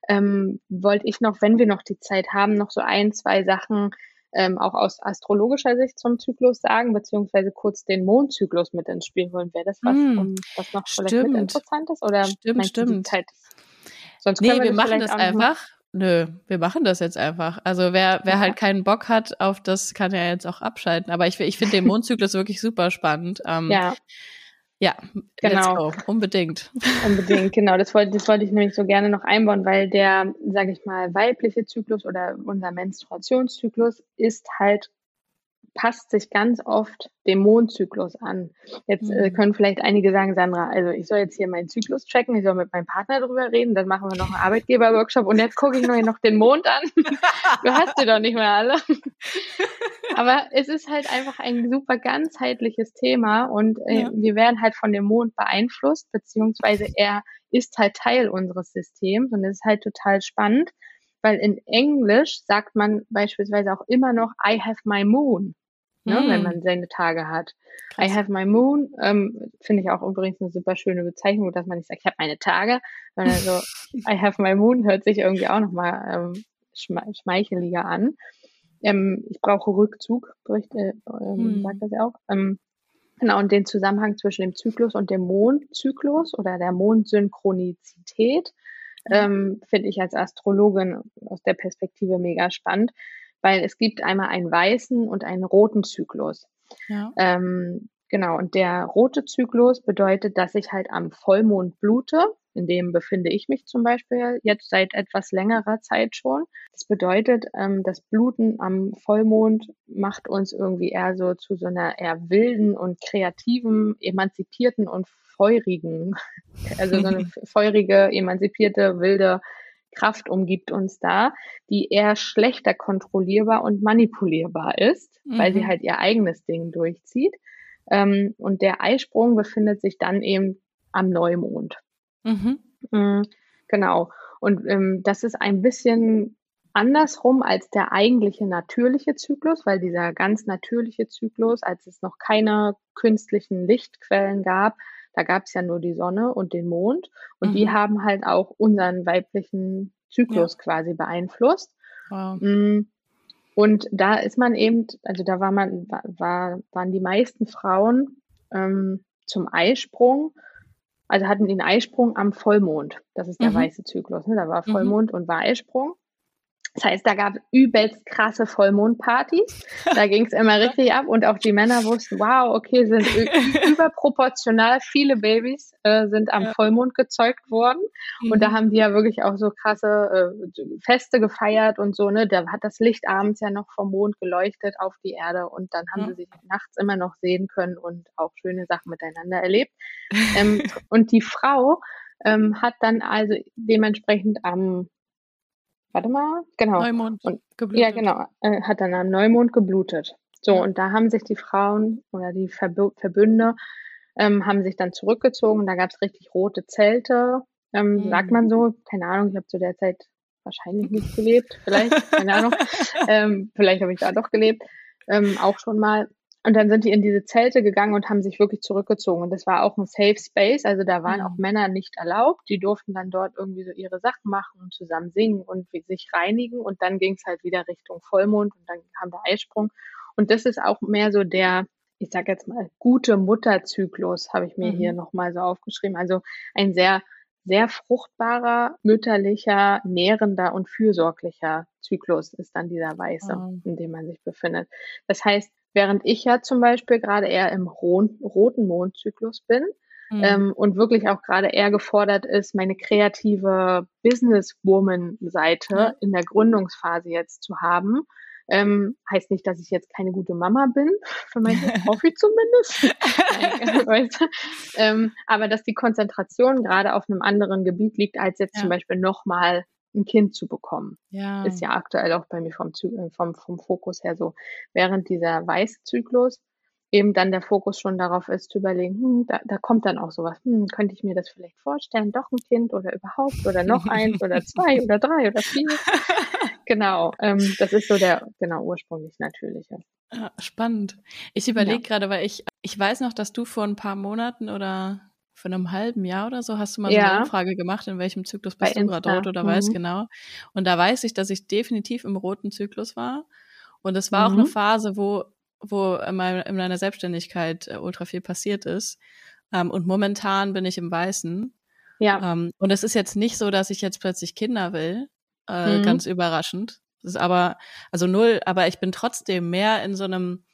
ähm, wollte ich noch, wenn wir noch die Zeit haben, noch so ein, zwei Sachen ähm, auch aus astrologischer Sicht zum Zyklus sagen, beziehungsweise kurz den Mondzyklus mit ins Spiel holen. Wäre das was, mm, um, was noch vielleicht mit interessant ist? Oder stimmt, stimmt. Zeit? Sonst nee, wir, wir machen das einfach. Nö, wir machen das jetzt einfach. Also wer, wer ja. halt keinen Bock hat auf das, kann ja jetzt auch abschalten. Aber ich, ich finde den Mondzyklus wirklich super spannend. Ähm, ja. Ja, genau. Unbedingt. Unbedingt, genau. Das wollte, das wollte ich nämlich so gerne noch einbauen, weil der, sage ich mal, weibliche Zyklus oder unser Menstruationszyklus ist halt passt sich ganz oft dem Mondzyklus an. Jetzt äh, mhm. können vielleicht einige sagen, Sandra, also ich soll jetzt hier meinen Zyklus checken, ich soll mit meinem Partner darüber reden, dann machen wir noch einen Arbeitgeber-Workshop und jetzt gucke ich mir noch den Mond an. du hast sie doch nicht mehr alle. Aber es ist halt einfach ein super ganzheitliches Thema und äh, ja. wir werden halt von dem Mond beeinflusst, beziehungsweise er ist halt Teil unseres Systems und es ist halt total spannend, weil in Englisch sagt man beispielsweise auch immer noch I have my moon ne, mm. wenn man seine Tage hat. Krass. I have my moon, ähm, finde ich auch übrigens eine super schöne Bezeichnung, dass man nicht sagt, ich habe meine Tage, sondern so, I have my moon hört sich irgendwie auch nochmal ähm, schme schmeicheliger an. Ähm, ich brauche Rückzug, bericht, äh, ähm, mm. sagt das ja auch. Ähm, genau, und den Zusammenhang zwischen dem Zyklus und dem Mondzyklus oder der Mondsynchronizität ähm, finde ich als Astrologin aus der Perspektive mega spannend, weil es gibt einmal einen weißen und einen roten Zyklus. Ja. Ähm, genau, und der rote Zyklus bedeutet, dass ich halt am Vollmond blute. In dem befinde ich mich zum Beispiel jetzt seit etwas längerer Zeit schon. Das bedeutet, ähm, das Bluten am Vollmond macht uns irgendwie eher so zu so einer eher wilden und kreativen, emanzipierten und feurigen, also so eine feurige, emanzipierte, wilde Kraft umgibt uns da, die eher schlechter kontrollierbar und manipulierbar ist, mhm. weil sie mhm. halt ihr eigenes Ding durchzieht. Ähm, und der Eisprung befindet sich dann eben am Neumond. Mhm. Mhm, genau. Und ähm, das ist ein bisschen andersrum als der eigentliche natürliche Zyklus, weil dieser ganz natürliche Zyklus, als es noch keine künstlichen Lichtquellen gab, da gab es ja nur die Sonne und den Mond und mhm. die haben halt auch unseren weiblichen Zyklus ja. quasi beeinflusst. Wow. Mm, und da ist man eben, also da war man, war, waren die meisten Frauen ähm, zum Eisprung, also hatten den Eisprung am Vollmond. Das ist der mhm. weiße Zyklus. Ne? Da war mhm. Vollmond mhm. und war Eisprung. Das heißt, da gab es übelst krasse Vollmondpartys. Da ging es immer richtig ab und auch die Männer wussten, wow, okay, sind überproportional viele Babys äh, sind am Vollmond gezeugt worden. Mhm. Und da mhm. haben die ja wirklich auch so krasse äh, Feste gefeiert und so, ne? Da hat das Licht abends ja noch vom Mond geleuchtet auf die Erde und dann haben ja. sie sich nachts immer noch sehen können und auch schöne Sachen miteinander erlebt. ähm, und die Frau ähm, hat dann also dementsprechend am warte mal, genau. Neumond und, geblutet. Ja, genau, äh, hat dann am Neumond geblutet. So, ja. und da haben sich die Frauen oder die Verb Verbünde ähm, haben sich dann zurückgezogen. Da gab es richtig rote Zelte, ähm, mhm. sagt man so. Keine Ahnung, ich habe zu der Zeit wahrscheinlich nicht gelebt, vielleicht, keine Ahnung. ähm, vielleicht habe ich da doch gelebt, ähm, auch schon mal. Und dann sind die in diese Zelte gegangen und haben sich wirklich zurückgezogen. Und das war auch ein Safe Space. Also da waren mhm. auch Männer nicht erlaubt. Die durften dann dort irgendwie so ihre Sachen machen und zusammen singen und sich reinigen. Und dann ging es halt wieder Richtung Vollmond und dann kam der Eisprung. Und das ist auch mehr so der, ich sag jetzt mal, gute Mutterzyklus, habe ich mir mhm. hier nochmal so aufgeschrieben. Also ein sehr, sehr fruchtbarer, mütterlicher, nährender und fürsorglicher Zyklus ist dann dieser weiße, mhm. in dem man sich befindet. Das heißt, Während ich ja zum Beispiel gerade eher im roten Mondzyklus bin mhm. ähm, und wirklich auch gerade eher gefordert ist, meine kreative Businesswoman-Seite ja. in der Gründungsphase jetzt zu haben. Ähm, heißt nicht, dass ich jetzt keine gute Mama bin, für meine Hoffi zumindest. weißt du? ähm, aber dass die Konzentration gerade auf einem anderen Gebiet liegt, als jetzt ja. zum Beispiel nochmal ein Kind zu bekommen. Ja. Ist ja aktuell auch bei mir vom, äh, vom, vom Fokus her so. Während dieser Weißzyklus eben dann der Fokus schon darauf ist, zu überlegen, hm, da, da kommt dann auch sowas, hm, könnte ich mir das vielleicht vorstellen, doch ein Kind oder überhaupt oder noch eins oder zwei oder drei oder vier. genau, ähm, das ist so der genau ursprünglich natürliche. Ja, spannend. Ich überlege ja. gerade, weil ich, ich weiß noch, dass du vor ein paar Monaten oder vor einem halben Jahr oder so hast du mal so eine Umfrage gemacht, in welchem Zyklus bist Bei du gerade dort oder mhm. weißt genau. Und da weiß ich, dass ich definitiv im roten Zyklus war. Und es war mhm. auch eine Phase, wo, wo in, meiner, in meiner Selbstständigkeit äh, ultra viel passiert ist. Ähm, und momentan bin ich im Weißen. Ja. Ähm, und es ist jetzt nicht so, dass ich jetzt plötzlich Kinder will. Äh, mhm. Ganz überraschend. Das ist aber, also null, aber ich bin trotzdem mehr in so einem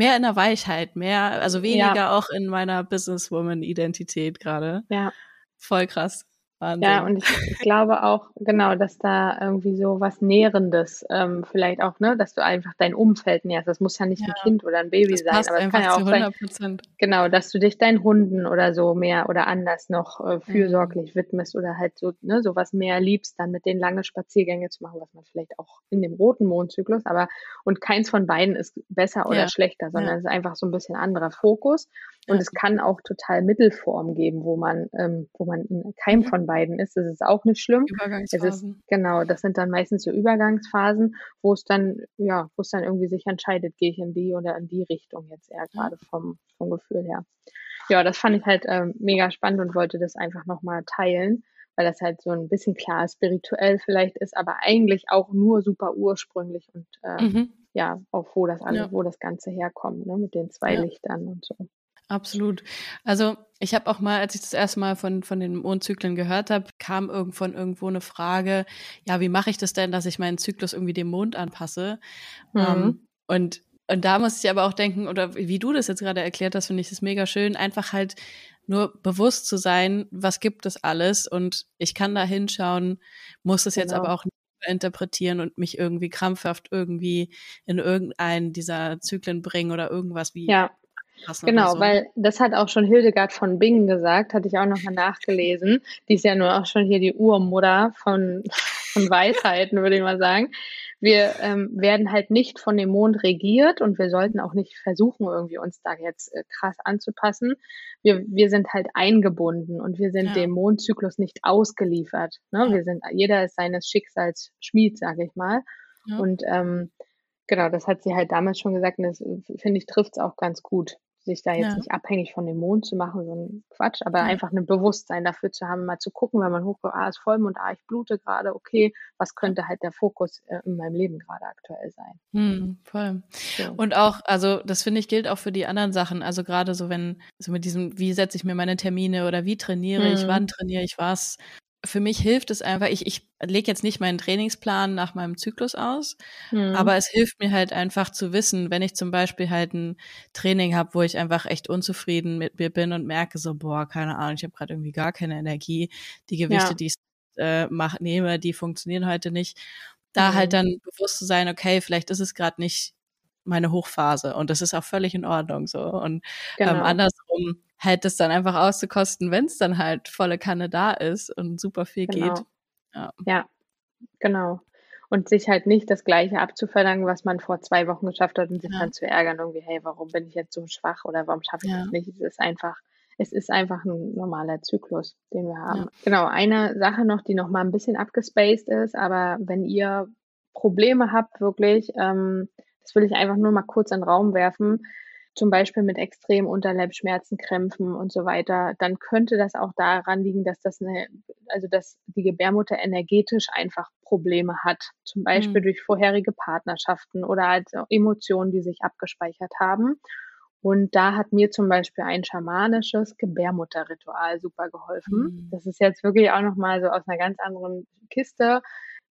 mehr in der Weichheit, mehr, also weniger ja. auch in meiner Businesswoman-Identität gerade. Ja. Voll krass. Wahnsinn. Ja, und ich, ich, glaube auch, genau, dass da irgendwie so was Nährendes ähm, vielleicht auch, ne, dass du einfach dein Umfeld nährst. Das muss ja nicht ja. ein Kind oder ein Baby das sein, aber es kann ja auch sein, genau, dass du dich deinen Hunden oder so mehr oder anders noch äh, fürsorglich mhm. widmest oder halt so, ne, sowas mehr liebst, dann mit denen lange Spaziergänge zu machen, was man vielleicht auch in dem roten Mondzyklus, aber und keins von beiden ist besser oder ja. schlechter, sondern ja. es ist einfach so ein bisschen anderer Fokus. Und es kann auch total Mittelform geben, wo man, ähm, wo man in keinem mhm. von beiden ist. Das ist auch nicht schlimm. Übergangsphasen. Ist, genau, das sind dann meistens so Übergangsphasen, wo es dann, ja, wo es dann irgendwie sich entscheidet, gehe ich in die oder in die Richtung jetzt eher gerade vom, vom Gefühl her. Ja, das fand ich halt ähm, mega spannend und wollte das einfach nochmal teilen, weil das halt so ein bisschen klar spirituell vielleicht ist, aber eigentlich auch nur super ursprünglich und äh, mhm. ja, auch wo das alles, ja. wo das Ganze herkommt, ne, mit den zwei ja. Lichtern und so. Absolut. Also ich habe auch mal, als ich das erste Mal von, von den Mondzyklen gehört habe, kam irgendwann irgendwo eine Frage, ja, wie mache ich das denn, dass ich meinen Zyklus irgendwie dem Mond anpasse? Mhm. Um, und, und da muss ich aber auch denken, oder wie du das jetzt gerade erklärt hast, finde ich das mega schön, einfach halt nur bewusst zu sein, was gibt es alles und ich kann da hinschauen, muss es genau. jetzt aber auch nicht interpretieren und mich irgendwie krampfhaft irgendwie in irgendeinen dieser Zyklen bringen oder irgendwas wie ja. Genau, weil das hat auch schon Hildegard von Bingen gesagt, hatte ich auch nochmal nachgelesen. Die ist ja nur auch schon hier die Urmutter von, von Weisheiten, würde ich mal sagen. wir ähm, werden halt nicht von dem Mond regiert und wir sollten auch nicht versuchen, irgendwie uns da jetzt äh, krass anzupassen. Wir, wir sind halt eingebunden und wir sind ja. dem Mondzyklus nicht ausgeliefert. Ne? Ja. Wir sind, jeder ist seines Schicksals Schmied, sage ich mal. Ja. Und ähm, genau, das hat sie halt damals schon gesagt und das äh, finde ich trifft es auch ganz gut sich da jetzt ja. nicht abhängig von dem Mond zu machen, so ein Quatsch, aber ja. einfach ein Bewusstsein dafür zu haben, mal zu gucken, wenn man hochkommt, ah, ist Vollmond, ah, ich blute gerade, okay, was könnte halt der Fokus äh, in meinem Leben gerade aktuell sein. Hm, voll. So. Und auch, also das finde ich gilt auch für die anderen Sachen, also gerade so wenn, so mit diesem, wie setze ich mir meine Termine oder wie trainiere hm. ich, wann trainiere ich was, für mich hilft es einfach, ich, ich lege jetzt nicht meinen Trainingsplan nach meinem Zyklus aus, mhm. aber es hilft mir halt einfach zu wissen, wenn ich zum Beispiel halt ein Training habe, wo ich einfach echt unzufrieden mit mir bin und merke so, boah, keine Ahnung, ich habe gerade irgendwie gar keine Energie, die Gewichte, ja. die ich äh, mach, nehme, die funktionieren heute nicht. Da mhm. halt dann bewusst zu sein, okay, vielleicht ist es gerade nicht meine Hochphase und das ist auch völlig in Ordnung so. Und ähm, genau. ähm, andersrum halt das dann einfach auszukosten, wenn es dann halt volle Kanne da ist und super viel genau. geht. Ja. ja, genau. Und sich halt nicht das Gleiche abzuverlangen, was man vor zwei Wochen geschafft hat und sich ja. dann zu ärgern, irgendwie, hey, warum bin ich jetzt so schwach oder warum schaffe ich ja. das nicht? Es ist einfach, es ist einfach ein normaler Zyklus, den wir haben. Ja. Genau, eine Sache noch, die noch mal ein bisschen abgespaced ist, aber wenn ihr Probleme habt, wirklich, ähm, das will ich einfach nur mal kurz in den Raum werfen, zum Beispiel mit extremen Unterleibsschmerzen, Krämpfen und so weiter, dann könnte das auch daran liegen, dass das eine, also dass die Gebärmutter energetisch einfach Probleme hat. Zum Beispiel mhm. durch vorherige Partnerschaften oder als Emotionen, die sich abgespeichert haben. Und da hat mir zum Beispiel ein schamanisches Gebärmutterritual super geholfen. Mhm. Das ist jetzt wirklich auch nochmal so aus einer ganz anderen Kiste.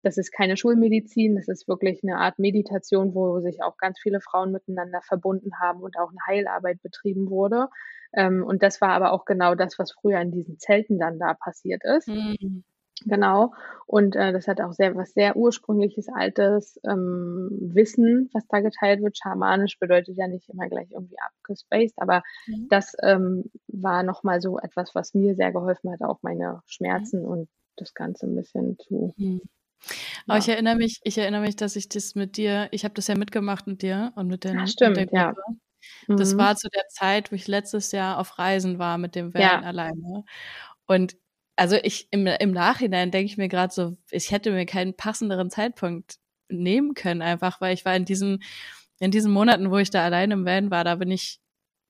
Das ist keine Schulmedizin, das ist wirklich eine Art Meditation, wo sich auch ganz viele Frauen miteinander verbunden haben und auch eine Heilarbeit betrieben wurde. Ähm, und das war aber auch genau das, was früher in diesen Zelten dann da passiert ist. Mhm. Genau. Und äh, das hat auch sehr was sehr ursprüngliches, altes ähm, Wissen, was da geteilt wird. Schamanisch bedeutet ja nicht immer gleich irgendwie abgespaced, aber mhm. das ähm, war nochmal so etwas, was mir sehr geholfen hat, auch meine Schmerzen mhm. und das Ganze ein bisschen zu mhm. Aber ja. ich erinnere mich, ich erinnere mich, dass ich das mit dir, ich habe das ja mitgemacht mit dir und mit, den, Ach, stimmt, mit der Gruppe. Ja. Das mhm. war zu der Zeit, wo ich letztes Jahr auf Reisen war mit dem Van ja. alleine. Und also ich im, im Nachhinein denke ich mir gerade so, ich hätte mir keinen passenderen Zeitpunkt nehmen können, einfach, weil ich war in diesen, in diesen Monaten, wo ich da alleine im Van war, da bin ich,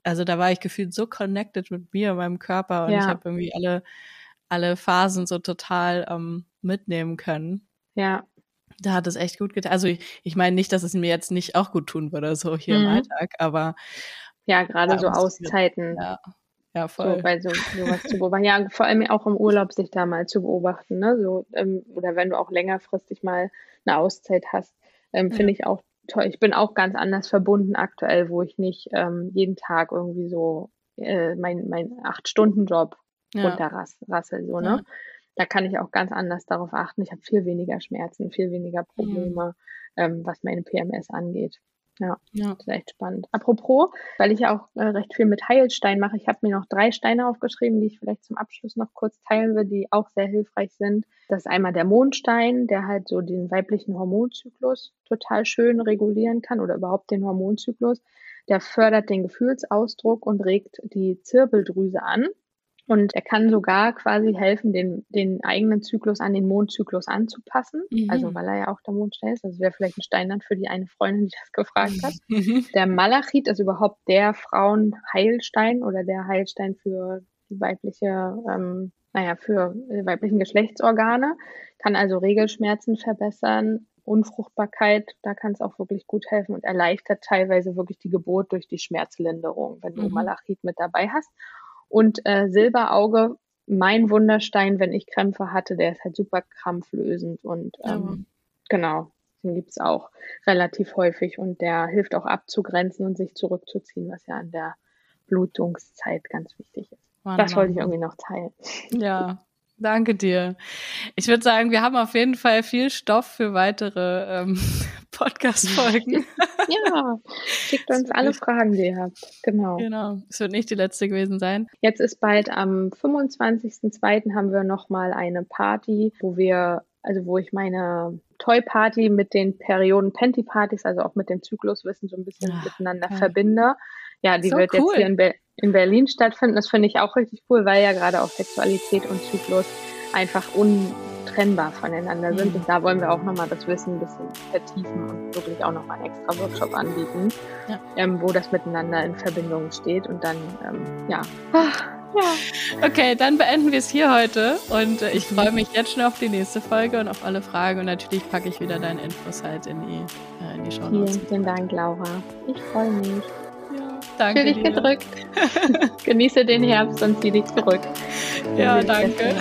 also da war ich gefühlt so connected mit mir und meinem Körper und ja. ich habe irgendwie alle, alle Phasen so total ähm, mitnehmen können. Ja. Da hat es echt gut getan. Also ich, ich meine nicht, dass es mir jetzt nicht auch gut tun würde, so hier mhm. im Alltag, aber ja, gerade so Auszeiten. Ja. Ja, voll. So, bei so sowas zu beobachten. Ja, vor allem auch im Urlaub sich da mal zu beobachten, ne? So, ähm, oder wenn du auch längerfristig mal eine Auszeit hast, ähm, finde ich auch toll. Ich bin auch ganz anders verbunden aktuell, wo ich nicht ähm, jeden Tag irgendwie so äh, mein, mein Acht-Stunden-Job ja. runterrassel, so, ne? Ja da kann ich auch ganz anders darauf achten. Ich habe viel weniger Schmerzen, viel weniger Probleme, mhm. ähm, was meine PMS angeht. Ja, ja, das ist echt spannend. Apropos, weil ich ja auch äh, recht viel mit Heilstein mache, ich habe mir noch drei Steine aufgeschrieben, die ich vielleicht zum Abschluss noch kurz teilen will, die auch sehr hilfreich sind. Das ist einmal der Mondstein, der halt so den weiblichen Hormonzyklus total schön regulieren kann oder überhaupt den Hormonzyklus. Der fördert den Gefühlsausdruck und regt die Zirbeldrüse an. Und er kann sogar quasi helfen, den, den eigenen Zyklus an den Mondzyklus anzupassen. Mhm. Also weil er ja auch der Mondstein ist. Das wäre vielleicht ein Stein dann für die eine Freundin, die das gefragt hat. Mhm. Der Malachit ist überhaupt der Frauenheilstein oder der Heilstein für die weibliche, ähm, naja, für die weiblichen Geschlechtsorgane. Kann also Regelschmerzen verbessern, Unfruchtbarkeit, da kann es auch wirklich gut helfen und erleichtert teilweise wirklich die Geburt durch die Schmerzlinderung, wenn du mhm. Malachit mit dabei hast. Und äh, Silberauge, mein Wunderstein, wenn ich Krämpfe hatte, der ist halt super krampflösend und ähm, genau, den gibt's auch relativ häufig und der hilft auch abzugrenzen und sich zurückzuziehen, was ja an der Blutungszeit ganz wichtig ist. Wunderbar. Das wollte ich irgendwie noch teilen. Ja, Danke dir. Ich würde sagen, wir haben auf jeden Fall viel Stoff für weitere ähm, Podcast-Folgen. ja, schickt uns alle Fragen, die ihr habt. Genau. Genau. Es wird nicht die letzte gewesen sein. Jetzt ist bald am 25.02. haben wir nochmal eine Party, wo wir, also wo ich meine Toy-Party mit den Perioden-Panty-Partys, also auch mit dem Zykluswissen so ein bisschen Ach, miteinander okay. verbinde. Ja, die so wird cool. jetzt hier in, Be in Berlin stattfinden. Das finde ich auch richtig cool, weil ja gerade auch Sexualität und Zyklus einfach untrennbar voneinander sind. Mhm. Und da wollen wir auch nochmal das Wissen ein bisschen vertiefen und wirklich auch nochmal einen extra Workshop anbieten, ja. ähm, wo das miteinander in Verbindung steht. Und dann, ähm, ja. ja. Okay, dann beenden wir es hier heute und äh, ich mhm. freue mich jetzt schon auf die nächste Folge und auf alle Fragen und natürlich packe ich wieder deine Infos halt in die, äh, in die Show Vielen, vielen Dank, Laura. Ich freue mich. Danke. Fühl dich gedrückt. Genieße den Herbst und zieh dich zurück. Ja, danke.